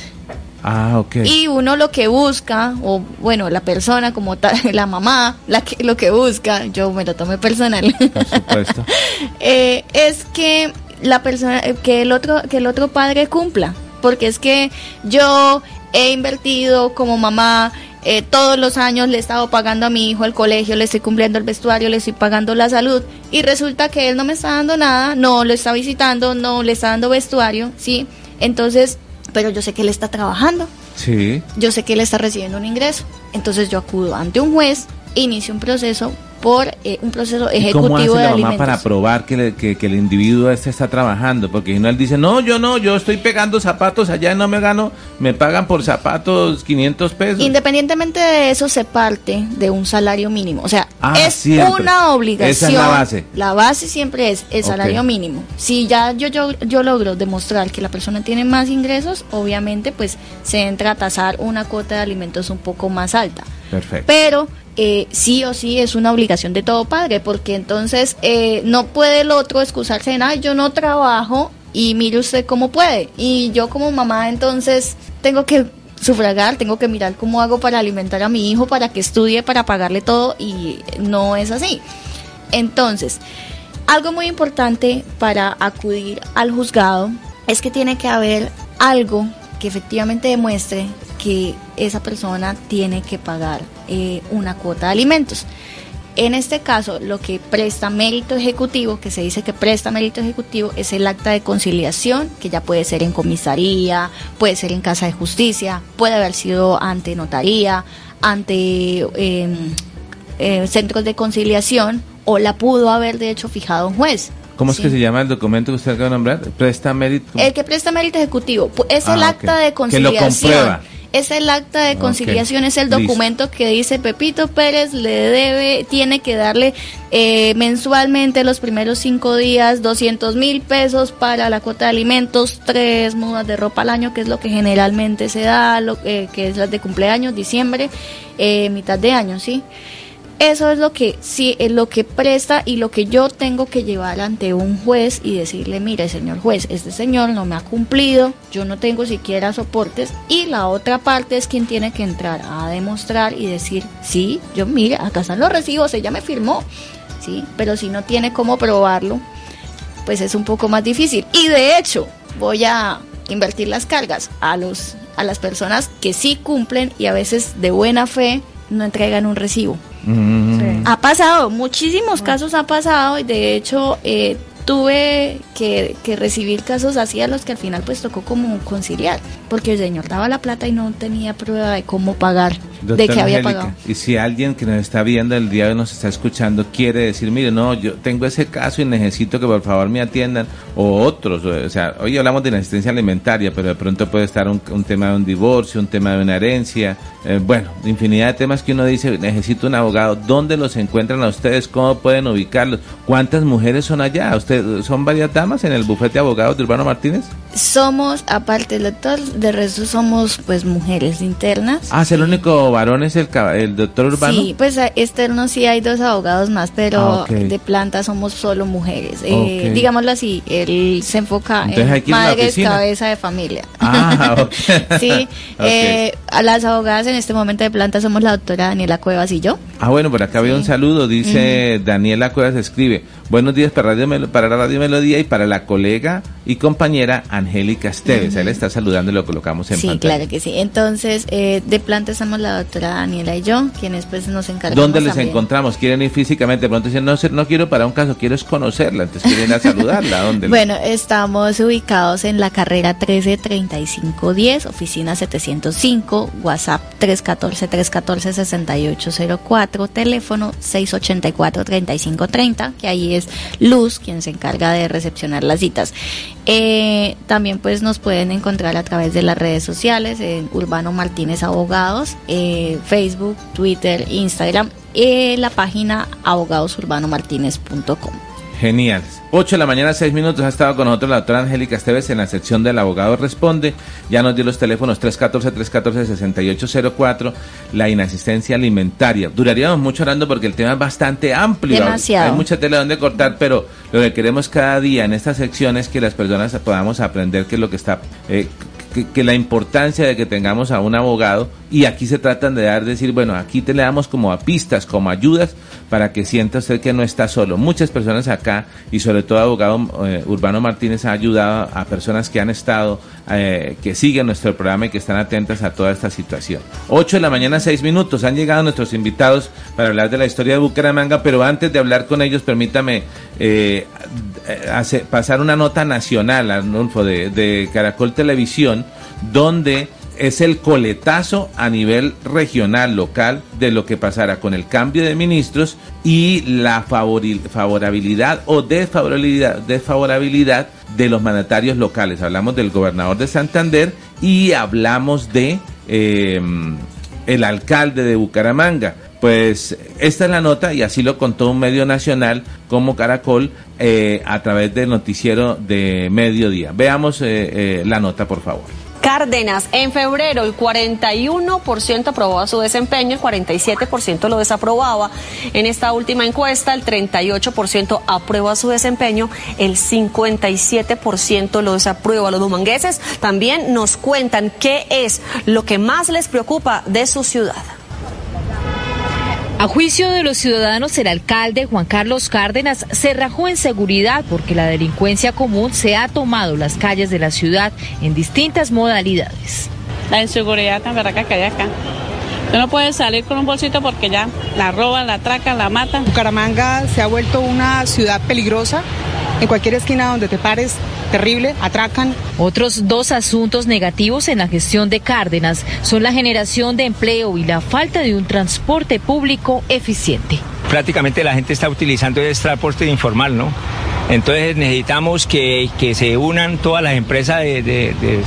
Ah, ok. Y uno lo que busca, o bueno, la persona como tal, la mamá, la que, lo que busca, yo me lo tomé personal, Por supuesto. eh, es que la persona, eh, que el otro, que el otro padre cumpla, porque es que yo he invertido como mamá eh, todos los años le he estado pagando a mi hijo el colegio, le estoy cumpliendo el vestuario, le estoy pagando la salud y resulta que él no me está dando nada, no lo está visitando, no le está dando vestuario, ¿sí? Entonces, pero yo sé que él está trabajando, Sí. yo sé que él está recibiendo un ingreso, entonces yo acudo ante un juez, inicio un proceso por eh, un proceso ¿Y ¿Cómo hace ejecutivo de la mamá alimentos. para probar que, le- que, que el individuo este está trabajando? Porque si no, él dice, no, yo no, yo estoy pegando zapatos allá y no me gano, me pagan por zapatos 500 pesos. Independientemente de eso, se parte de un salario mínimo. O sea, Ah, es siempre. una obligación. Esa es la base. La base siempre es el salario mínimo. Si ya yo, yo, yo logro demostrar que la persona tiene más ingresos, obviamente pues se entra a tasar una cuota de alimentos un poco más alta. Perfecto. Pero eh, sí o sí es una obligación de todo padre, porque entonces eh, no puede el otro excusarse en, ay, yo no trabajo y mire usted cómo puede. Y yo como mamá entonces tengo que sufragar, tengo que mirar cómo hago para alimentar a mi hijo, para que estudie, para pagarle todo y no es así. Entonces, algo muy importante para acudir al juzgado es que tiene que haber algo que efectivamente demuestre que esa persona tiene que pagar eh, una cuota de alimentos. En este caso, lo que presta mérito ejecutivo, que se dice que presta mérito ejecutivo, es el acta de conciliación, que ya puede ser en comisaría, puede ser en casa de justicia, puede haber sido ante notaría, ante eh, eh, centros de conciliación, o la pudo haber de hecho fijado un juez. ¿Cómo es Sí. que se llama el documento que usted acaba de nombrar? Presta mérito. El que presta mérito ejecutivo es el Ah, acta de Que lo conciliación. comprueba. Es el acta de conciliación, es el listo. documento que dice Pepito Pérez le debe, tiene que darle eh, mensualmente los primeros cinco días 200 mil pesos para la cuota de alimentos, tres mudas de ropa al año, que es lo que generalmente se da, lo, eh, que es las de cumpleaños, diciembre, eh, mitad de año, ¿sí? Eso es lo que sí es lo que presta y lo que yo tengo que llevar ante un juez y decirle, mire, señor juez, este señor no me ha cumplido, yo no tengo siquiera soportes y la otra parte es quien tiene que entrar a demostrar y decir, sí, yo mire, acá están los recibos, ella me firmó, sí, pero si no tiene cómo probarlo, pues es un poco más difícil. Y de hecho, voy a invertir las cargas a los a las personas que sí cumplen y a veces de buena fe no entregan un recibo. Mm. Ha pasado, muchísimos casos ha pasado y de hecho eh, tuve que, que recibir casos así a los que al final pues tocó como conciliar, porque el señor daba la plata y no tenía prueba de cómo pagar, de Doctora que había Angélica, pagado. Y si alguien que nos está viendo el día de hoy nos está escuchando quiere decir, mire, no, yo tengo ese caso y necesito que por favor me atiendan, o otros, o sea, hoy hablamos de inasistencia alimentaria, pero de pronto puede estar un, un tema de un divorcio, un tema de una herencia, eh, bueno, infinidad de temas que uno dice, necesito un abogado, ¿dónde los encuentran a ustedes? ¿Cómo pueden ubicarlos? ¿Cuántas mujeres son allá? ¿Usted, ¿Son varias damas en el bufete de abogados de Urbano Martínez? Somos, aparte del doctor, de resto somos pues mujeres internas. Ah, ¿es el único varón es el, doctor Urbano? Sí, pues externo sí hay dos abogados más, pero Ah, de planta somos solo mujeres. Eh. Digámoslo así, él se enfoca Entonces en madres, cabeza de familia. Ah, ok. sí, eh, a las abogadas en este momento de planta somos la doctora Daniela Cuevas y yo. Ah, bueno, por acá había un saludo, dice Daniela Cuevas, escribe, buenos días para, Radio Melo- para Radio Melodía y para la colega y compañera Angélica Esteves. Ahí le está saludando y lo colocamos en Sí, pantalla. claro que sí. Entonces, eh, de planta estamos la doctora Daniela y yo, quienes pues nos encargamos ¿Dónde les también. encontramos? ¿Quieren ir físicamente? De pronto dicen, no, no quiero para un caso, quiero es conocerla, entonces quieren ir a saludarla. ¿Dónde? Bueno, estamos ubicados en la carrera 133510, oficina 705, WhatsApp 314-314-6804, teléfono 684-3530, que ahí es Luz quien se encarga de recepcionar las citas. Eh, también pues nos pueden encontrar a través de las redes sociales, en Urbano Martínez Abogados, eh, Facebook, Twitter, Instagram, eh, la página abogadosurbanomartinez.com. Genial. 8 de la mañana, 6 minutos. Ha estado con nosotros la doctora Angélica Esteves en la sección del abogado responde. Ya nos dio los teléfonos 314-314-6804. La inasistencia alimentaria. Duraríamos mucho hablando porque el tema es bastante amplio. Demasiado. Hay mucha tela donde cortar, pero lo que queremos cada día en esta sección es que las personas podamos aprender qué es lo que está. Eh, que, que, la importancia de que tengamos a un abogado y aquí se tratan de dar, decir, bueno, aquí te le damos como a pistas, como ayudas para que sienta usted que no está solo. Muchas personas acá y sobre todo abogado eh, Urbano Martínez ha ayudado a personas que han estado, eh, que siguen nuestro programa y que están atentas a toda esta situación. 8 de la mañana, 6 minutos. Han llegado nuestros invitados para hablar de la historia de Bucaramanga, pero antes de hablar con ellos, permítame eh, hace, pasar una nota nacional, Arnulfo, de, de Caracol Televisión, donde es el coletazo a nivel regional, local, de lo que pasará con el cambio de ministros y la favorabilidad o desfavorabilidad, desfavorabilidad de los mandatarios locales. Hablamos del gobernador de Santander y hablamos de eh, el alcalde de Bucaramanga. Pues esta es la nota y así lo contó un medio nacional como Caracol eh, a través del noticiero de mediodía. Veamos eh, la nota, por favor. Cárdenas, en febrero el 41% aprobaba su desempeño, el 47% lo desaprobaba. En esta última encuesta el 38% aprueba su desempeño, el 57% lo desaprueba. Los dumangueses también nos cuentan qué es lo que más les preocupa de su ciudad. A juicio de los ciudadanos, el alcalde Juan Carlos Cárdenas se rajó en seguridad porque la delincuencia común se ha tomado las calles de la ciudad en distintas modalidades. La inseguridad tan verdad que hay acá. Tú no puedes salir con un bolsito porque ya la roban, la atracan, la matan. Bucaramanga se ha vuelto una ciudad peligrosa. En cualquier esquina donde te pares, terrible, atracan. Otros dos asuntos negativos en la gestión de Cárdenas son la generación de empleo y la falta de un transporte público eficiente. Prácticamente la gente está utilizando el transporte informal, ¿no? Entonces necesitamos que, que se unan todas las empresas de, de, de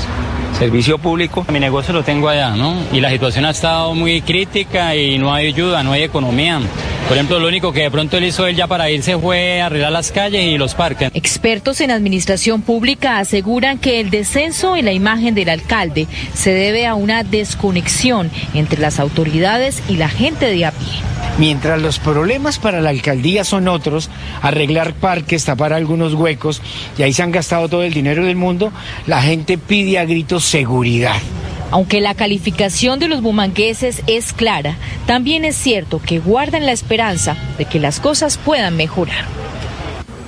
servicio público. Mi negocio lo tengo allá, ¿no? Y la situación ha estado muy crítica y no hay ayuda, no hay economía. Por ejemplo, lo único que de pronto él hizo él ya para irse fue arreglar las calles y los parques. Expertos en administración pública aseguran que el descenso en la imagen del alcalde se debe a una desconexión entre las autoridades y la gente de a pie. Mientras los problemas para la alcaldía son otros, arreglar parques, tapar algunos huecos, y ahí se han gastado todo el dinero del mundo, la gente pide a gritos seguridad. Aunque la calificación de los bumangueses es clara, también es cierto que guardan la esperanza de que las cosas puedan mejorar.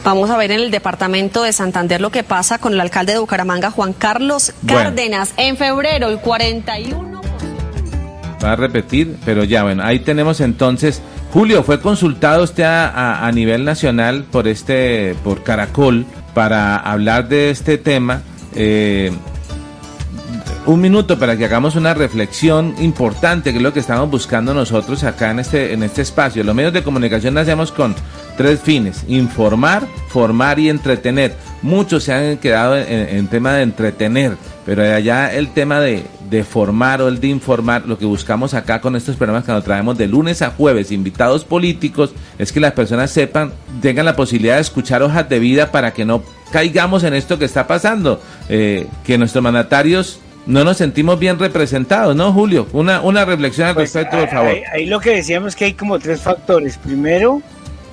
Vamos a ver en el departamento de Santander lo que pasa con el alcalde de Bucaramanga, Juan Carlos Cárdenas. Bueno. En febrero, el 41. Va a repetir, pero ya, bueno, ahí tenemos entonces. Julio, fue consultado usted a, nivel nacional por este, por Caracol, para hablar de este tema. Eh, un minuto para que hagamos una reflexión importante, que es lo que estamos buscando nosotros acá en este, en este espacio. Los medios de comunicación nacemos con tres fines, informar, formar y entretener. Muchos se han quedado en tema de entretener, pero allá el tema de, de, formar o el de informar, lo que buscamos acá con estos programas que nos traemos de lunes a jueves, invitados políticos, es que las personas sepan, tengan la posibilidad de escuchar hojas de vida para que no caigamos en esto que está pasando, eh, que nuestros mandatarios no nos sentimos bien representados, ¿no, Julio? Una, una reflexión al Pues, respecto, por ahí- favor. Ahí, ahí lo que decíamos es que hay como tres factores. Primero,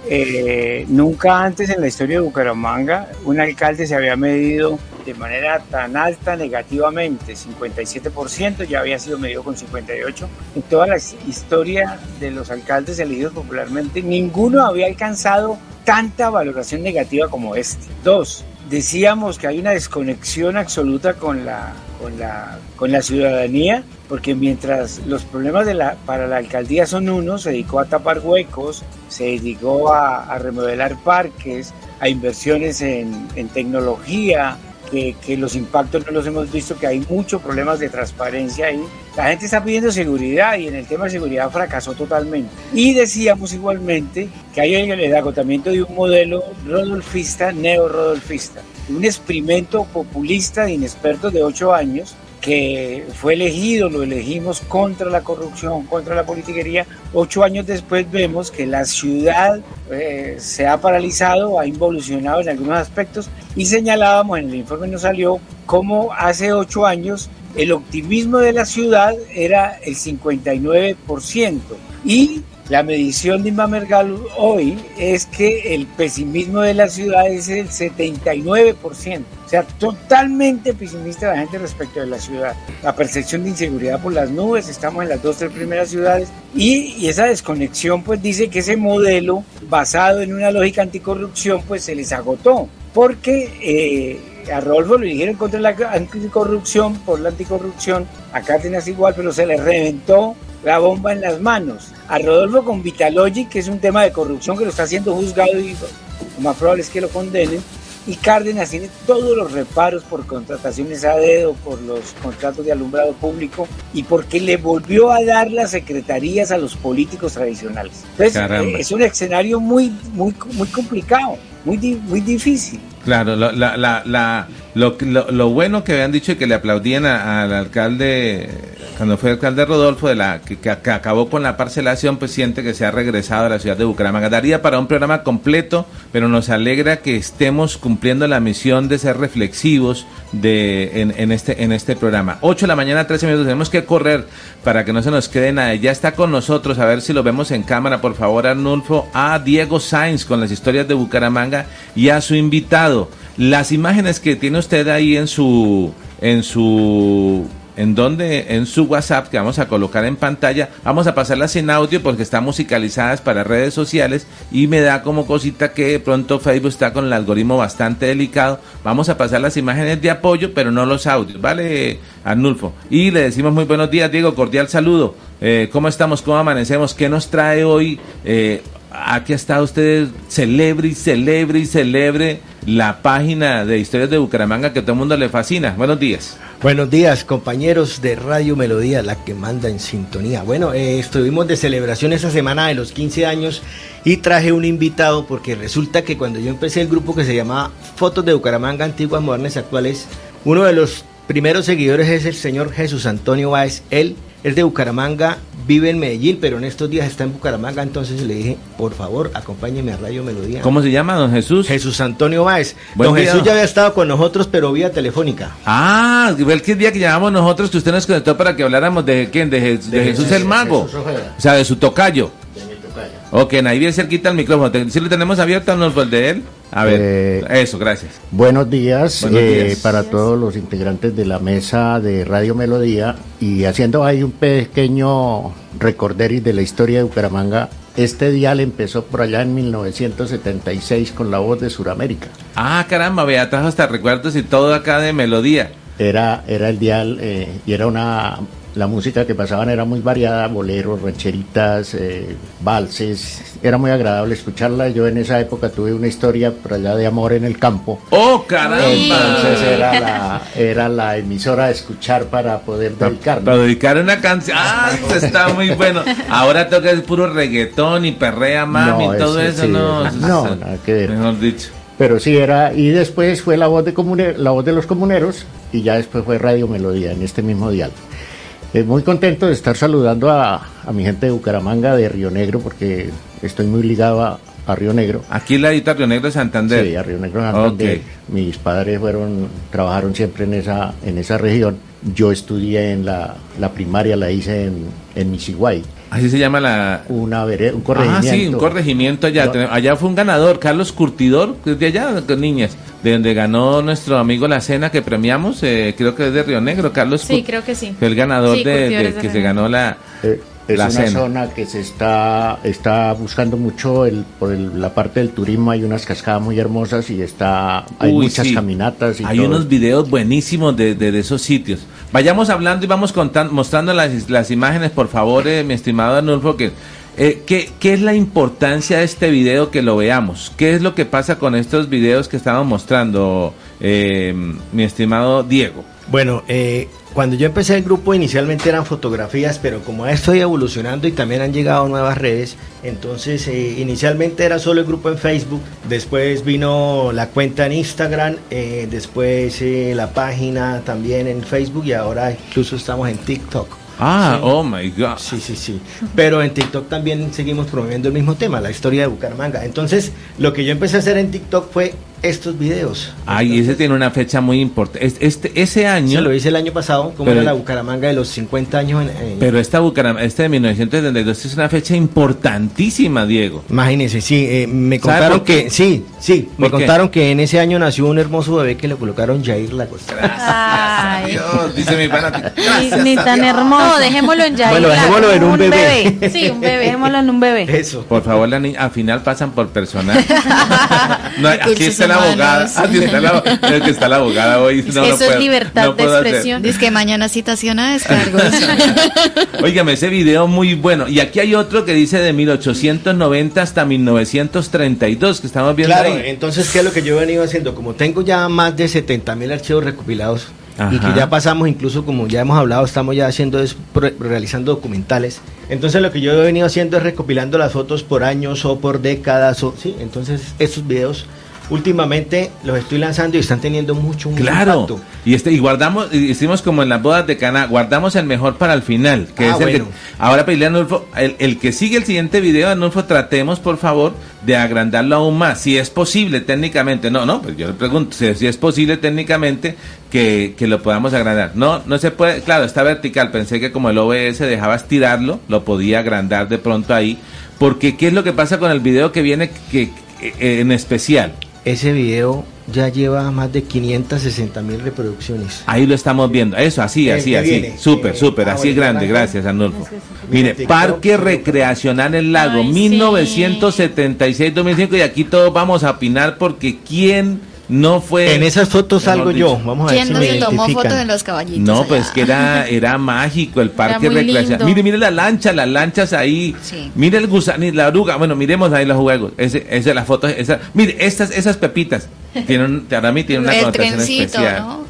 eh, nunca antes en la historia de Bucaramanga un alcalde se había medido de manera tan alta negativamente, 57%, ya había sido medido con 58%. En toda la his- historia de los alcaldes elegidos popularmente, ninguno había alcanzado tanta valoración negativa como este. Dos, decíamos que hay una desconexión absoluta con la, con la, con la ciudadanía, porque mientras los problemas de la, para la alcaldía son unos, se dedicó a tapar huecos, se dedicó a, a remodelar parques, a inversiones en, en tecnología, que, los impactos no los hemos visto, que hay muchos problemas de transparencia ahí. La gente está pidiendo seguridad y en el tema de seguridad fracasó totalmente. Y decíamos igualmente que hay el agotamiento de un modelo rodolfista, neo-rodolfista, un experimento populista de inexpertos de ocho años que fue elegido, lo elegimos contra la corrupción, contra la politiquería, ocho años después vemos que la ciudad eh, se ha paralizado, ha involucionado en algunos aspectos y señalábamos, en el informe nos salió, como hace ocho años el optimismo de la ciudad era el 59% y la medición de Inmamergal hoy es que el pesimismo de la ciudad es el 79%. Sea, totalmente pesimista la gente respecto de la ciudad. La percepción de inseguridad por las nubes, estamos en las dos, tres primeras ciudades. Y, esa desconexión pues dice que ese modelo basado en una lógica anticorrupción pues se les agotó. Porque... Eh, a Rodolfo lo eligieron contra la anticorrupción, por la anticorrupción, a Cárdenas igual, pero se le reventó la bomba en las manos. A Rodolfo con Vitalogic, que es un tema de corrupción que lo está haciendo juzgado y lo más probable es que lo condenen. Y Cárdenas tiene todos los reparos por contrataciones a dedo, por los contratos de alumbrado público y porque le volvió a dar las secretarías a los políticos tradicionales. Entonces, es un escenario muy, muy, muy complicado, muy, muy difícil. Claro, la, la, la, lo, lo, bueno que habían dicho y que le aplaudían al alcalde, cuando fue alcalde Rodolfo, de la que, acabó con la parcelación, pues siente que se ha regresado a la ciudad de Bucaramanga. Daría para un programa completo, pero nos alegra que estemos cumpliendo la misión de ser reflexivos de, en, en este, en este programa. 8 de la mañana, 13 minutos, tenemos que correr para que no se nos quede nada. Ya está con nosotros, a ver si lo vemos en cámara, por favor, Arnulfo, a Diego Sainz con las historias de Bucaramanga y a su invitado. Las imágenes que tiene usted ahí en su en su en donde en su WhatsApp que vamos a colocar en pantalla, vamos a pasarlas en audio porque están musicalizadas para redes sociales y me da como cosita que de pronto Facebook está con el algoritmo bastante delicado. Vamos a pasar las imágenes de apoyo, pero no los audios, ¿vale, Arnulfo? Y le decimos muy buenos días, Diego, cordial saludo. Eh, ¿Cómo estamos? ¿Cómo amanecemos? ¿Qué nos trae hoy? Eh, aquí está usted celebre y celebre y celebre la página de historias de Bucaramanga que todo el mundo le fascina. Buenos días. Buenos días, compañeros de Radio Melodía, la que manda en sintonía. Bueno, eh, estuvimos de celebración esa semana de los 15 años y traje un invitado porque resulta que cuando yo empecé el grupo que se llamaba Fotos de Bucaramanga Antiguas, Modernas y Actuales, uno de los primeros seguidores es el señor Jesús Antonio Báez. Él es de Bucaramanga, vive en Medellín, pero en estos días está en Bucaramanga, entonces le dije, por favor, acompáñeme a Radio Melodía. ¿Cómo se llama, don Jesús? Jesús Antonio Báez. don Jesús ya había estado con nosotros, pero vía telefónica. Ah, el que día que llamamos nosotros que usted nos conectó para que habláramos de quién, de, Jesús, el Mago. o sea, de su tocayo. De mi tocayo. Ok, ahí bien cerquita el micrófono. ¿Sí lo tenemos abierto no el de él? A ver, eh, eso, gracias. Buenos días, eh, para todos los integrantes de la mesa de Radio Melodía y haciendo ahí un pequeño recorderis de la historia de Bucaramanga. Este dial empezó por allá en 1976 con la voz de Suramérica. Ah, caramba, vea, trajo hasta recuerdos y todo acá de melodía. Era, era el dial eh, y era una la música que pasaban era muy variada, boleros, rancheritas, eh, valses, era muy agradable escucharla. Yo en esa época tuve una historia por allá de amor en el campo. ¡Oh, caramba! Entonces era la, era la emisora de escuchar para poder dedicar. Para dedicar una canción. ¡Ah, está muy bueno! Ahora toca el puro reggaetón y perrea mami y todo eso, ¿no? No, nada que ver. Mejor dicho. Pero sí era, y después fue la voz de la voz de los comuneros, y ya después fue Radio Melodía en este mismo dial. Eh, muy contento de estar saludando a, mi gente de Bucaramanga, de Río Negro, porque estoy muy ligado a, Río Negro. Aquí la edita Río Negro de Santander. Sí, a Río Negro de Santander. Mis padres fueron, trabajaron siempre en esa, en esa región. Yo estudié en la, la primaria, la hice en, en. Así se llama la... Una un corregimiento. Ah, sí, un corregimiento allá. Allá fue un ganador, Carlos Curtidor, de allá, niñas, de donde ganó nuestro amigo La Cena que premiamos, eh, creo que es de Río Negro, Carlos. Sí, creo que sí. Fue el ganador de, que se ganó la... Eh, es una zona que se está, está buscando mucho el, por la parte del turismo. Hay unas cascadas muy hermosas y está hay muchas caminatas. Y hay unos videos buenísimos de, de, esos sitios. Vayamos hablando y vamos contando, mostrando las, las imágenes, por favor, eh, mi estimado Arnulfo, que eh, ¿qué, ¿qué, es la importancia de este video que lo veamos? ¿Qué es lo que pasa con estos videos que estamos mostrando, eh, mi estimado Diego? Bueno, eh, cuando yo empecé el grupo inicialmente eran fotografías, pero como estoy evolucionando y también han llegado nuevas redes, entonces eh, inicialmente era solo el grupo en Facebook, después vino la cuenta en Instagram, eh, después eh, la página también en Facebook y ahora incluso estamos en TikTok. Ah, Sí. oh my God. Sí, sí, sí. Pero en TikTok también seguimos promoviendo el mismo tema, la historia de Bucaramanga. Entonces, lo que yo empecé a hacer en TikTok fue estos videos. Ay, ese tiene una fecha muy importante. Este, este- ese año. Se lo hice el año pasado, como Pero- era la Bucaramanga de los 50 años. En, en- Pero esta Bucaramanga, este de 1972 es una fecha importantísima, Diego. Imagínense, sí, eh, me ¿Sabe contaron que, sí, sí, me contaron que en ese año nació un hermoso bebé que le colocaron Jair Lagos. Ay. Dios, dice mi fanático. Ni, ni tan hermoso. No, dejémoslo en Yair. Bueno, dejémoslo en un bebé. Sí, un bebé. Dejémoslo en un bebé. Eso. Por favor, la niña, al final pasan por personal. No, aquí está la humanos. abogada. Aquí está la, es que está la abogada hoy. No, no Eso es puedo- libertad no de expresión. Dice que mañana citación a descargos. Óigame, ese video muy bueno. Y aquí hay otro que dice de 1890 hasta 1932, que estamos viendo Claro, ahí. entonces, ¿qué es lo que yo he venido haciendo? Como tengo ya más de 70 mil archivos recopilados y que Ajá. ya pasamos, incluso como ya hemos hablado, estamos ya haciendo, es, realizando documentales. Entonces, lo que yo he venido haciendo es recopilando las fotos por años o por décadas. O, sí, entonces, estos videos últimamente los estoy lanzando y están teniendo mucho, mucho Claro, impacto. y este y guardamos, y hicimos como en las bodas de Cana, guardamos el mejor para el final, que Ah, es el bueno. que, ahora pedirle a Anulfo, el, el que sigue el siguiente video, Anulfo, tratemos por favor de agrandarlo aún más, si es posible técnicamente, no, no, pues yo le pregunto, si, si es posible técnicamente que, que lo podamos agrandar, no, no se puede, claro, está vertical, pensé que como el OBS dejaba estirarlo, lo podía agrandar de pronto ahí, porque ¿qué es lo que pasa con el video que viene que, que- en especial? Ese video ya lleva más de 560 mil reproducciones. Ahí lo estamos viendo. Eso, así, El así, así. Súper, Eh, súper, ah, así bueno, grande. Gracias, Arnulfo. Mire, Parque Recreacional El Lago, Ay, sí. 1976-2005. Y aquí todos vamos a opinar porque ¿quién no fue? En esas fotos salgo yo. Vamos a ver ¿Quién si no me se tomó identifican. fotos de los caballitos? No, allá? pues que era, era mágico el parque recreacional. Mire, mire la lancha, las lanchas ahí. Sí. Mire el gusano y la oruga. Bueno, miremos ahí los juegos. Ese, ese, las fotos. Esa, mire, estas, esas pepitas. Tienen, para mí tiene una el connotación trencito, especial. ¿no?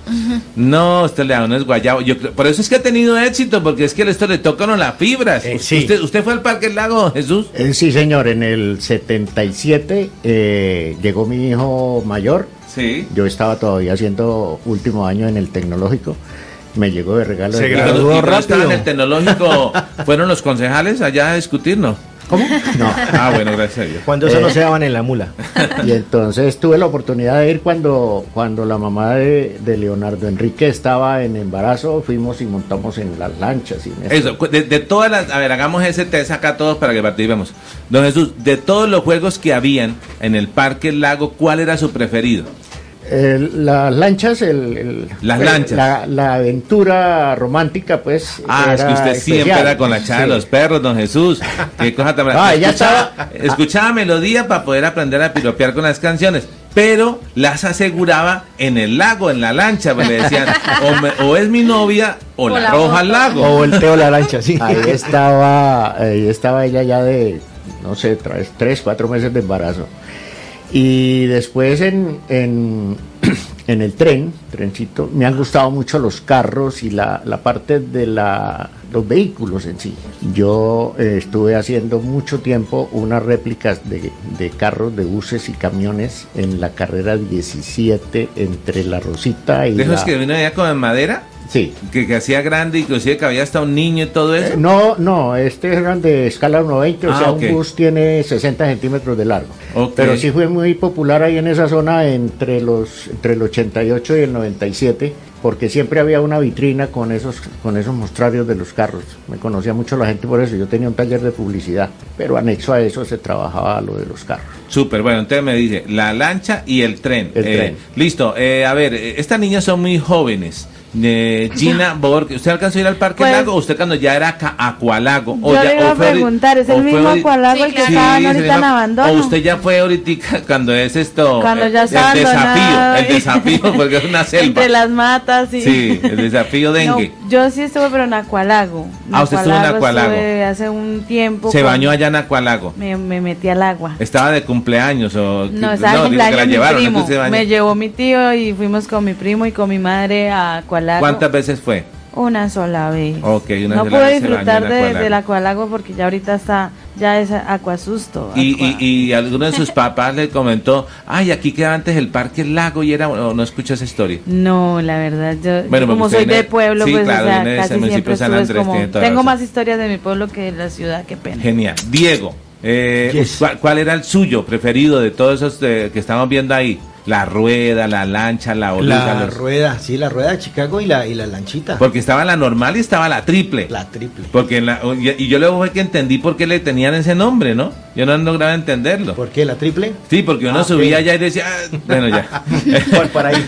No, usted le da unos guayabo. Yo creo- por eso es que ha tenido éxito, porque es que esto le tocan las fibras. Eh, sí. usted, usted fue al Parque del Lago, Jesús. Eh, sí, señor, en el 77 eh, llegó mi hijo mayor. Sí. Yo estaba todavía haciendo último año en el tecnológico. Me llegó de regalo. Se de graduó rápido. estaba en el tecnológico, ¿fueron los concejales allá a discutir, no? ¿Cómo? No. Ah, bueno, gracias a Dios. Cuando eso Eh. no se daban en la mula. Y entonces tuve la oportunidad de ir cuando, cuando la mamá de, de Leonardo Enrique estaba en embarazo, fuimos y montamos en las lanchas. Y en. Eso, de, de todas las, a ver, hagamos ese test acá todos para que participemos. Don Jesús, de todos los juegos que habían en el Parque Lago, ¿cuál era su preferido? El- las lanchas, el, el- Las pues, lanchas. La, la aventura romántica, pues. Ah, es que usted siempre era con la chava de los perros, don Jesús. Qué cosa tan Ah, ella escuchaba, estaba- escuchaba melodía para poder aprender a piropear con las canciones, pero las aseguraba en el lago, en la lancha, pues le decían, o, me- o es mi novia o, la, la roja al lago. O volteo la lancha, sí. Ahí estaba, ahí estaba ella ya de, no sé, tres, tres, cuatro meses de embarazo. Y después en, en, en el tren, trencito, me han gustado mucho los carros y la, la parte de la, los vehículos en sí. Yo eh, estuve haciendo mucho tiempo unas réplicas de, de carros, de buses y camiones en la carrera 17 entre La Rosita y ¿De esos la... que allá con madera? Sí. Que, que hacía grande, inclusive que había hasta un niño y todo eso. Eh, no, no, este eran de escala 1.20, o Ah, sea, ok. un bus tiene 60 centímetros de largo. Ok. Pero sí fue muy popular ahí en esa zona entre los entre el 88 y el 97, porque siempre había una vitrina con esos con esos mostrarios de los carros. Me conocía mucho la gente por eso. Yo tenía un taller de publicidad, pero anexo a eso se trabajaba lo de los carros. Súper, bueno, entonces me dice, la lancha y el tren. El Eh, tren. Listo, eh, a ver, eh, estas niñas son muy jóvenes. Eh, Gina Borg, ¿usted alcanzó a ir al Parque Pues- Lago o usted cuando ya era Acualago? Yo ya- le iba o a preguntar, ¿es o el mismo Acualago Sí, el que Sí, ahorita se en abandono? O usted ya fue ahorita cuando es esto. Cuando ya está El desafío, el desafío, porque es una selva. Entre las matas, sí. Sí, el desafío dengue. No, yo sí estuve, pero en Acualago. En Ah, usted estuvo en Acualago. hace un tiempo. Se con- bañó allá en Acualago. Me, me metí al agua. Estaba de cumpleaños o No, estaba digo el que la cumpleaños mi llevaron, no primo. Me llevó mi tío y fuimos con mi primo y con mi madre a Acualago. Acualago. ¿Cuántas veces fue? Una sola vez. Ok, una no se disfrutar de, Acualago. del Acualago porque ya ahorita está, ya es acuasusto. Y, y, y alguno de sus papás le comentó, ay, aquí queda antes el parque El Lago y era, o no escuchó esa historia. No, la verdad, yo, Bueno, como soy usted de viene- pueblo, sí, pues claro, o sea, viene casi siempre San Andrés, como, tengo razón. más historias de mi pueblo que de la ciudad, qué pena. Genial. Diego, eh, ¿cuál, cuál era el suyo preferido de todos esos eh, que estamos viendo ahí? La rueda, la lancha, la oruga. La los- rueda, sí, la rueda de Chicago y la, y la lanchita. Porque estaba la normal y estaba la triple. La triple. Porque en la, y y yo luego fue que entendí por qué le tenían ese nombre, ¿no? Yo no lograba entenderlo. ¿Por qué la triple? Sí, porque uno Ah, subía ok. allá y decía, ah, bueno, ya. por, por ahí.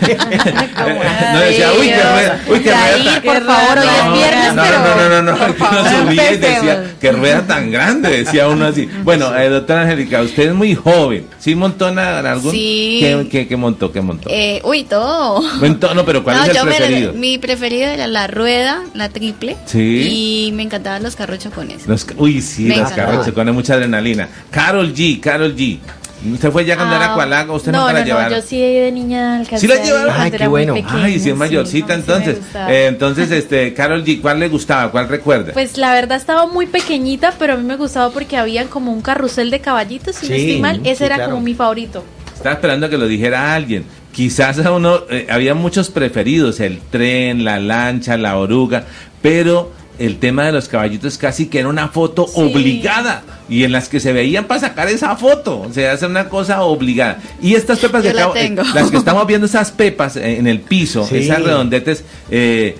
no decía, uy, qué rueda, uy, qué rueda. Por favor, hoy es viernes, no, pero... no, no, no, no, que uno subía y decía, qué rueda tan grande, decía uno así. Bueno, eh, doctora Angélica, usted es muy joven. ¿Sí montó en algún? Sí. ¿Qué, qué, qué montó? ¿Qué montó? Eh, uy, todo. Montó- no, pero ¿cuál No, es el yo me- preferido? mi preferido era la rueda, la triple. Sí. Y me encantaban los carros chocones. Los uy, sí, Me los encantaba. carros pone mucha adrenalina. Carol G, Carol G. ¿Usted fue ya cuando era Ah, Cualago? ¿Usted no, nunca la no, llevaron? no, yo sí de niña alcancé ¿Sí la llevaron? Ay, era qué bueno. pequeña, Ay, si es sí, mayorcita, no, sí entonces. Eh, entonces, este, Carol G, ¿cuál le gustaba? ¿Cuál recuerda? Pues la verdad estaba muy pequeñita, pero a mí me gustaba porque había como un carrusel de caballitos, si no Sí, estoy mal, ese sí, era claro. como mi favorito. Estaba esperando que lo dijera alguien. Quizás a uno, eh, había muchos preferidos, el tren, la lancha, la oruga, pero el tema de los caballitos casi que era una foto obligada y en las que se veían para sacar esa foto, o sea, es una cosa obligada. Y estas pepas que la acabo- eh, las que estamos viendo, esas pepas eh, en el piso, Sí. esas redondetes, eh,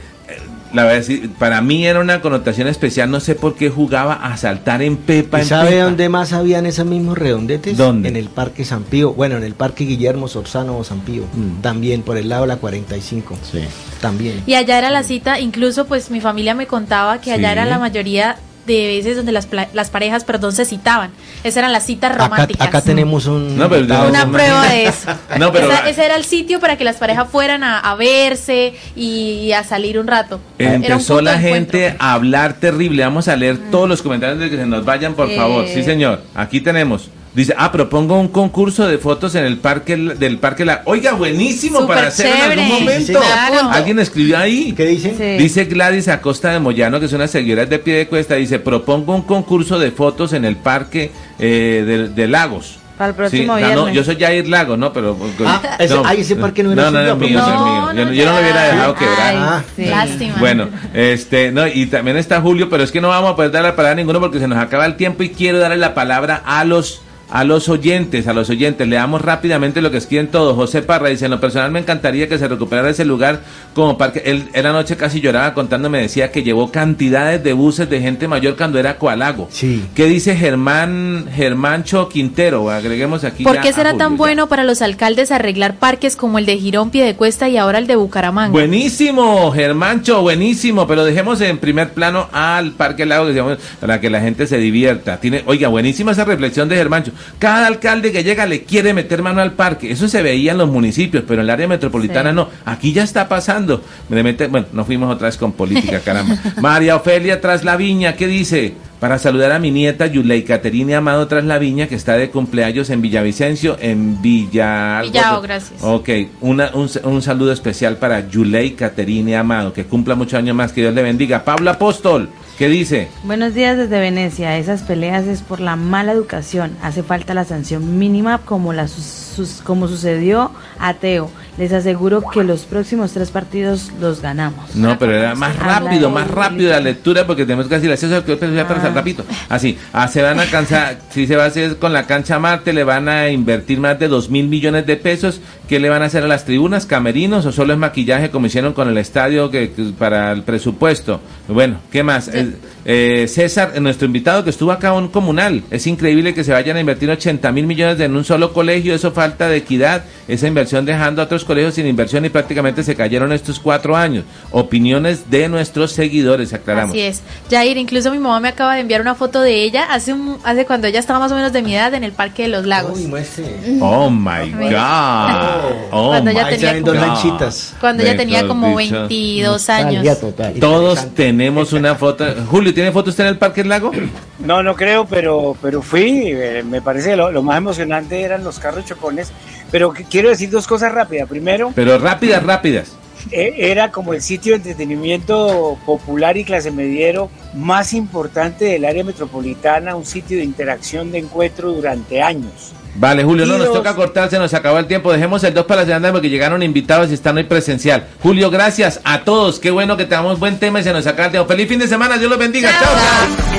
la verdad, para mí era una connotación especial, no sé por qué jugaba a saltar en pepa. ¿Y en sabe pepa. dónde más habían esos mismos redondetes? ¿Dónde? En el Parque San Pío. Bueno, en el Parque Guillermo Sorzano o San Pío. Mm. También, por el lado de la 45. Sí. También. Y allá era la cita, incluso pues mi familia me contaba que allá Sí. era la mayoría de veces donde las, pla- las parejas, perdón, se citaban. Esas eran las citas románticas. acá tenemos un... No, pero yo- Una prueba de eso. No, pero Esa- ese era el sitio para que las parejas fueran a, a verse y, a salir un rato. Era un Empezó la gente a hablar terrible. Vamos a leer todos los comentarios de que se nos vayan, por Eh. favor. Sí, señor. Aquí tenemos. Dice, ah, propongo un concurso de fotos en el parque del parque La. Oiga, buenísimo Súper para hacer en algún momento. Sí, claro. Alguien escribió ahí. ¿Qué dice? Sí. Dice Gladys Acosta de Moyano, que es una seguidora de pie de cuesta. Dice, propongo un concurso de fotos en el parque eh, de, de Lagos. Para el próximo Sí, viernes. yo soy Jair Lago, ¿no? Pero. Ah, ese- ay, ese parque no era No, no, no, mío, ¿no? es mío. No, Yo, no- no, yo no lo hubiera dejado quebrar. Ah, sí. Lástima. Bueno, este, no, y también está Julio, pero es que no vamos a poder dar la palabra a ninguno porque se nos acaba el tiempo y quiero darle la palabra a los a los oyentes, a los oyentes, leamos rápidamente lo que escriben todos. José Parra dice, en lo personal me encantaría que se recuperara ese lugar como parque. Él, él anoche casi lloraba contándome, decía que llevó cantidades de buses de gente mayor cuando era Coalago. Sí. ¿Qué dice Germán, Germancho Quintero? Agreguemos aquí. ¿Por qué será Julio, tan ya. bueno para los alcaldes arreglar parques como el de Girón, Piedecuesta y ahora el de Bucaramanga? Buenísimo, Germancho, buenísimo, pero dejemos en primer plano al Parque Lago digamos, para que la gente se divierta. Tiene, oiga, buenísima esa reflexión de Germancho. Cada alcalde que llega le quiere meter mano al parque. Eso se veía en los municipios, pero en el área metropolitana Sí. no. Aquí ya está pasando. Me mete- bueno, no fuimos otra vez con política, caramba. María Ofelia tras la viña, ¿qué dice? Para saludar a mi nieta Yulei Caterina Amado tras la viña, que está de cumpleaños en Villavicencio, en Villa... Villao, gracias. Ok, una, un, un saludo especial para Yulei Caterine Amado, que cumpla muchos años más, que Dios le bendiga. Pablo Apóstol, ¿qué dice? Buenos días desde Venecia. Esas peleas es por la mala educación. Hace falta la sanción mínima como, la, sus- sus- como sucedió a Teo. Les aseguro que los próximos tres partidos los ganamos. No, pero era más rápido, más rápido la lectura porque tenemos que decir que pero ya para rapidito. Así, ah, se van a cansar, si se va a hacer con la cancha Marte, le van a invertir más de dos mil millones de pesos. ¿Qué le van a hacer a las tribunas? ¿Camerinos o solo es maquillaje como hicieron con el estadio que, que para el presupuesto? Bueno, ¿qué más? Eh, eh, César, eh, nuestro invitado que estuvo acá en comunal, es increíble que se vayan a invertir 80 mil millones en un solo colegio, eso falta de equidad, esa inversión dejando a otros colegios sin inversión y prácticamente se cayeron estos cuatro años. Opiniones de nuestros seguidores, aclaramos. Así es. Jair, incluso mi mamá me acaba de enviar una foto de ella hace un, hace cuando ella estaba más o menos de mi edad en el Parque de los Lagos. Uy, muestre. Oh my. God. Oh Cuando ella tenía God. lanchitas. Cuando ella tenía como dicho. 22 años. Total. Todos tenemos una foto. Julio, ¿tiene foto usted en el Parque del Lago? No, no creo, pero, pero fui. eh, me parece que lo, lo más emocionante eran los carros chocones. Pero que- quiero decir dos cosas rápidas. Primero, Pero rápidas, rápidas. eh, era como el sitio de entretenimiento popular y clase mediero más importante del área metropolitana, un sitio de interacción, de encuentro durante años. Vale, Julio, no nos toca cortar, se nos acabó el tiempo. Dejemos el 2 para la semana porque llegaron invitados y están hoy presencial. Julio, gracias a todos. Qué bueno que tengamos buen tema y se nos acaba el tiempo. Feliz fin de semana, Dios los bendiga. chao.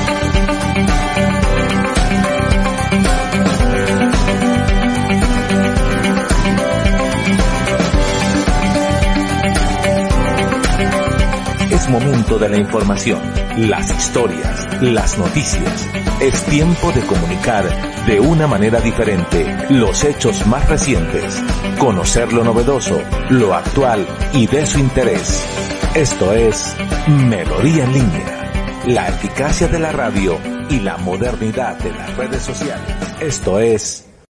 Es momento de la información, las historias, las noticias. Es tiempo de comunicar de una manera diferente los hechos más recientes, conocer lo novedoso, lo actual y de su interés. Esto es Melodía en línea, la eficacia de la radio y la modernidad de las redes sociales. Esto es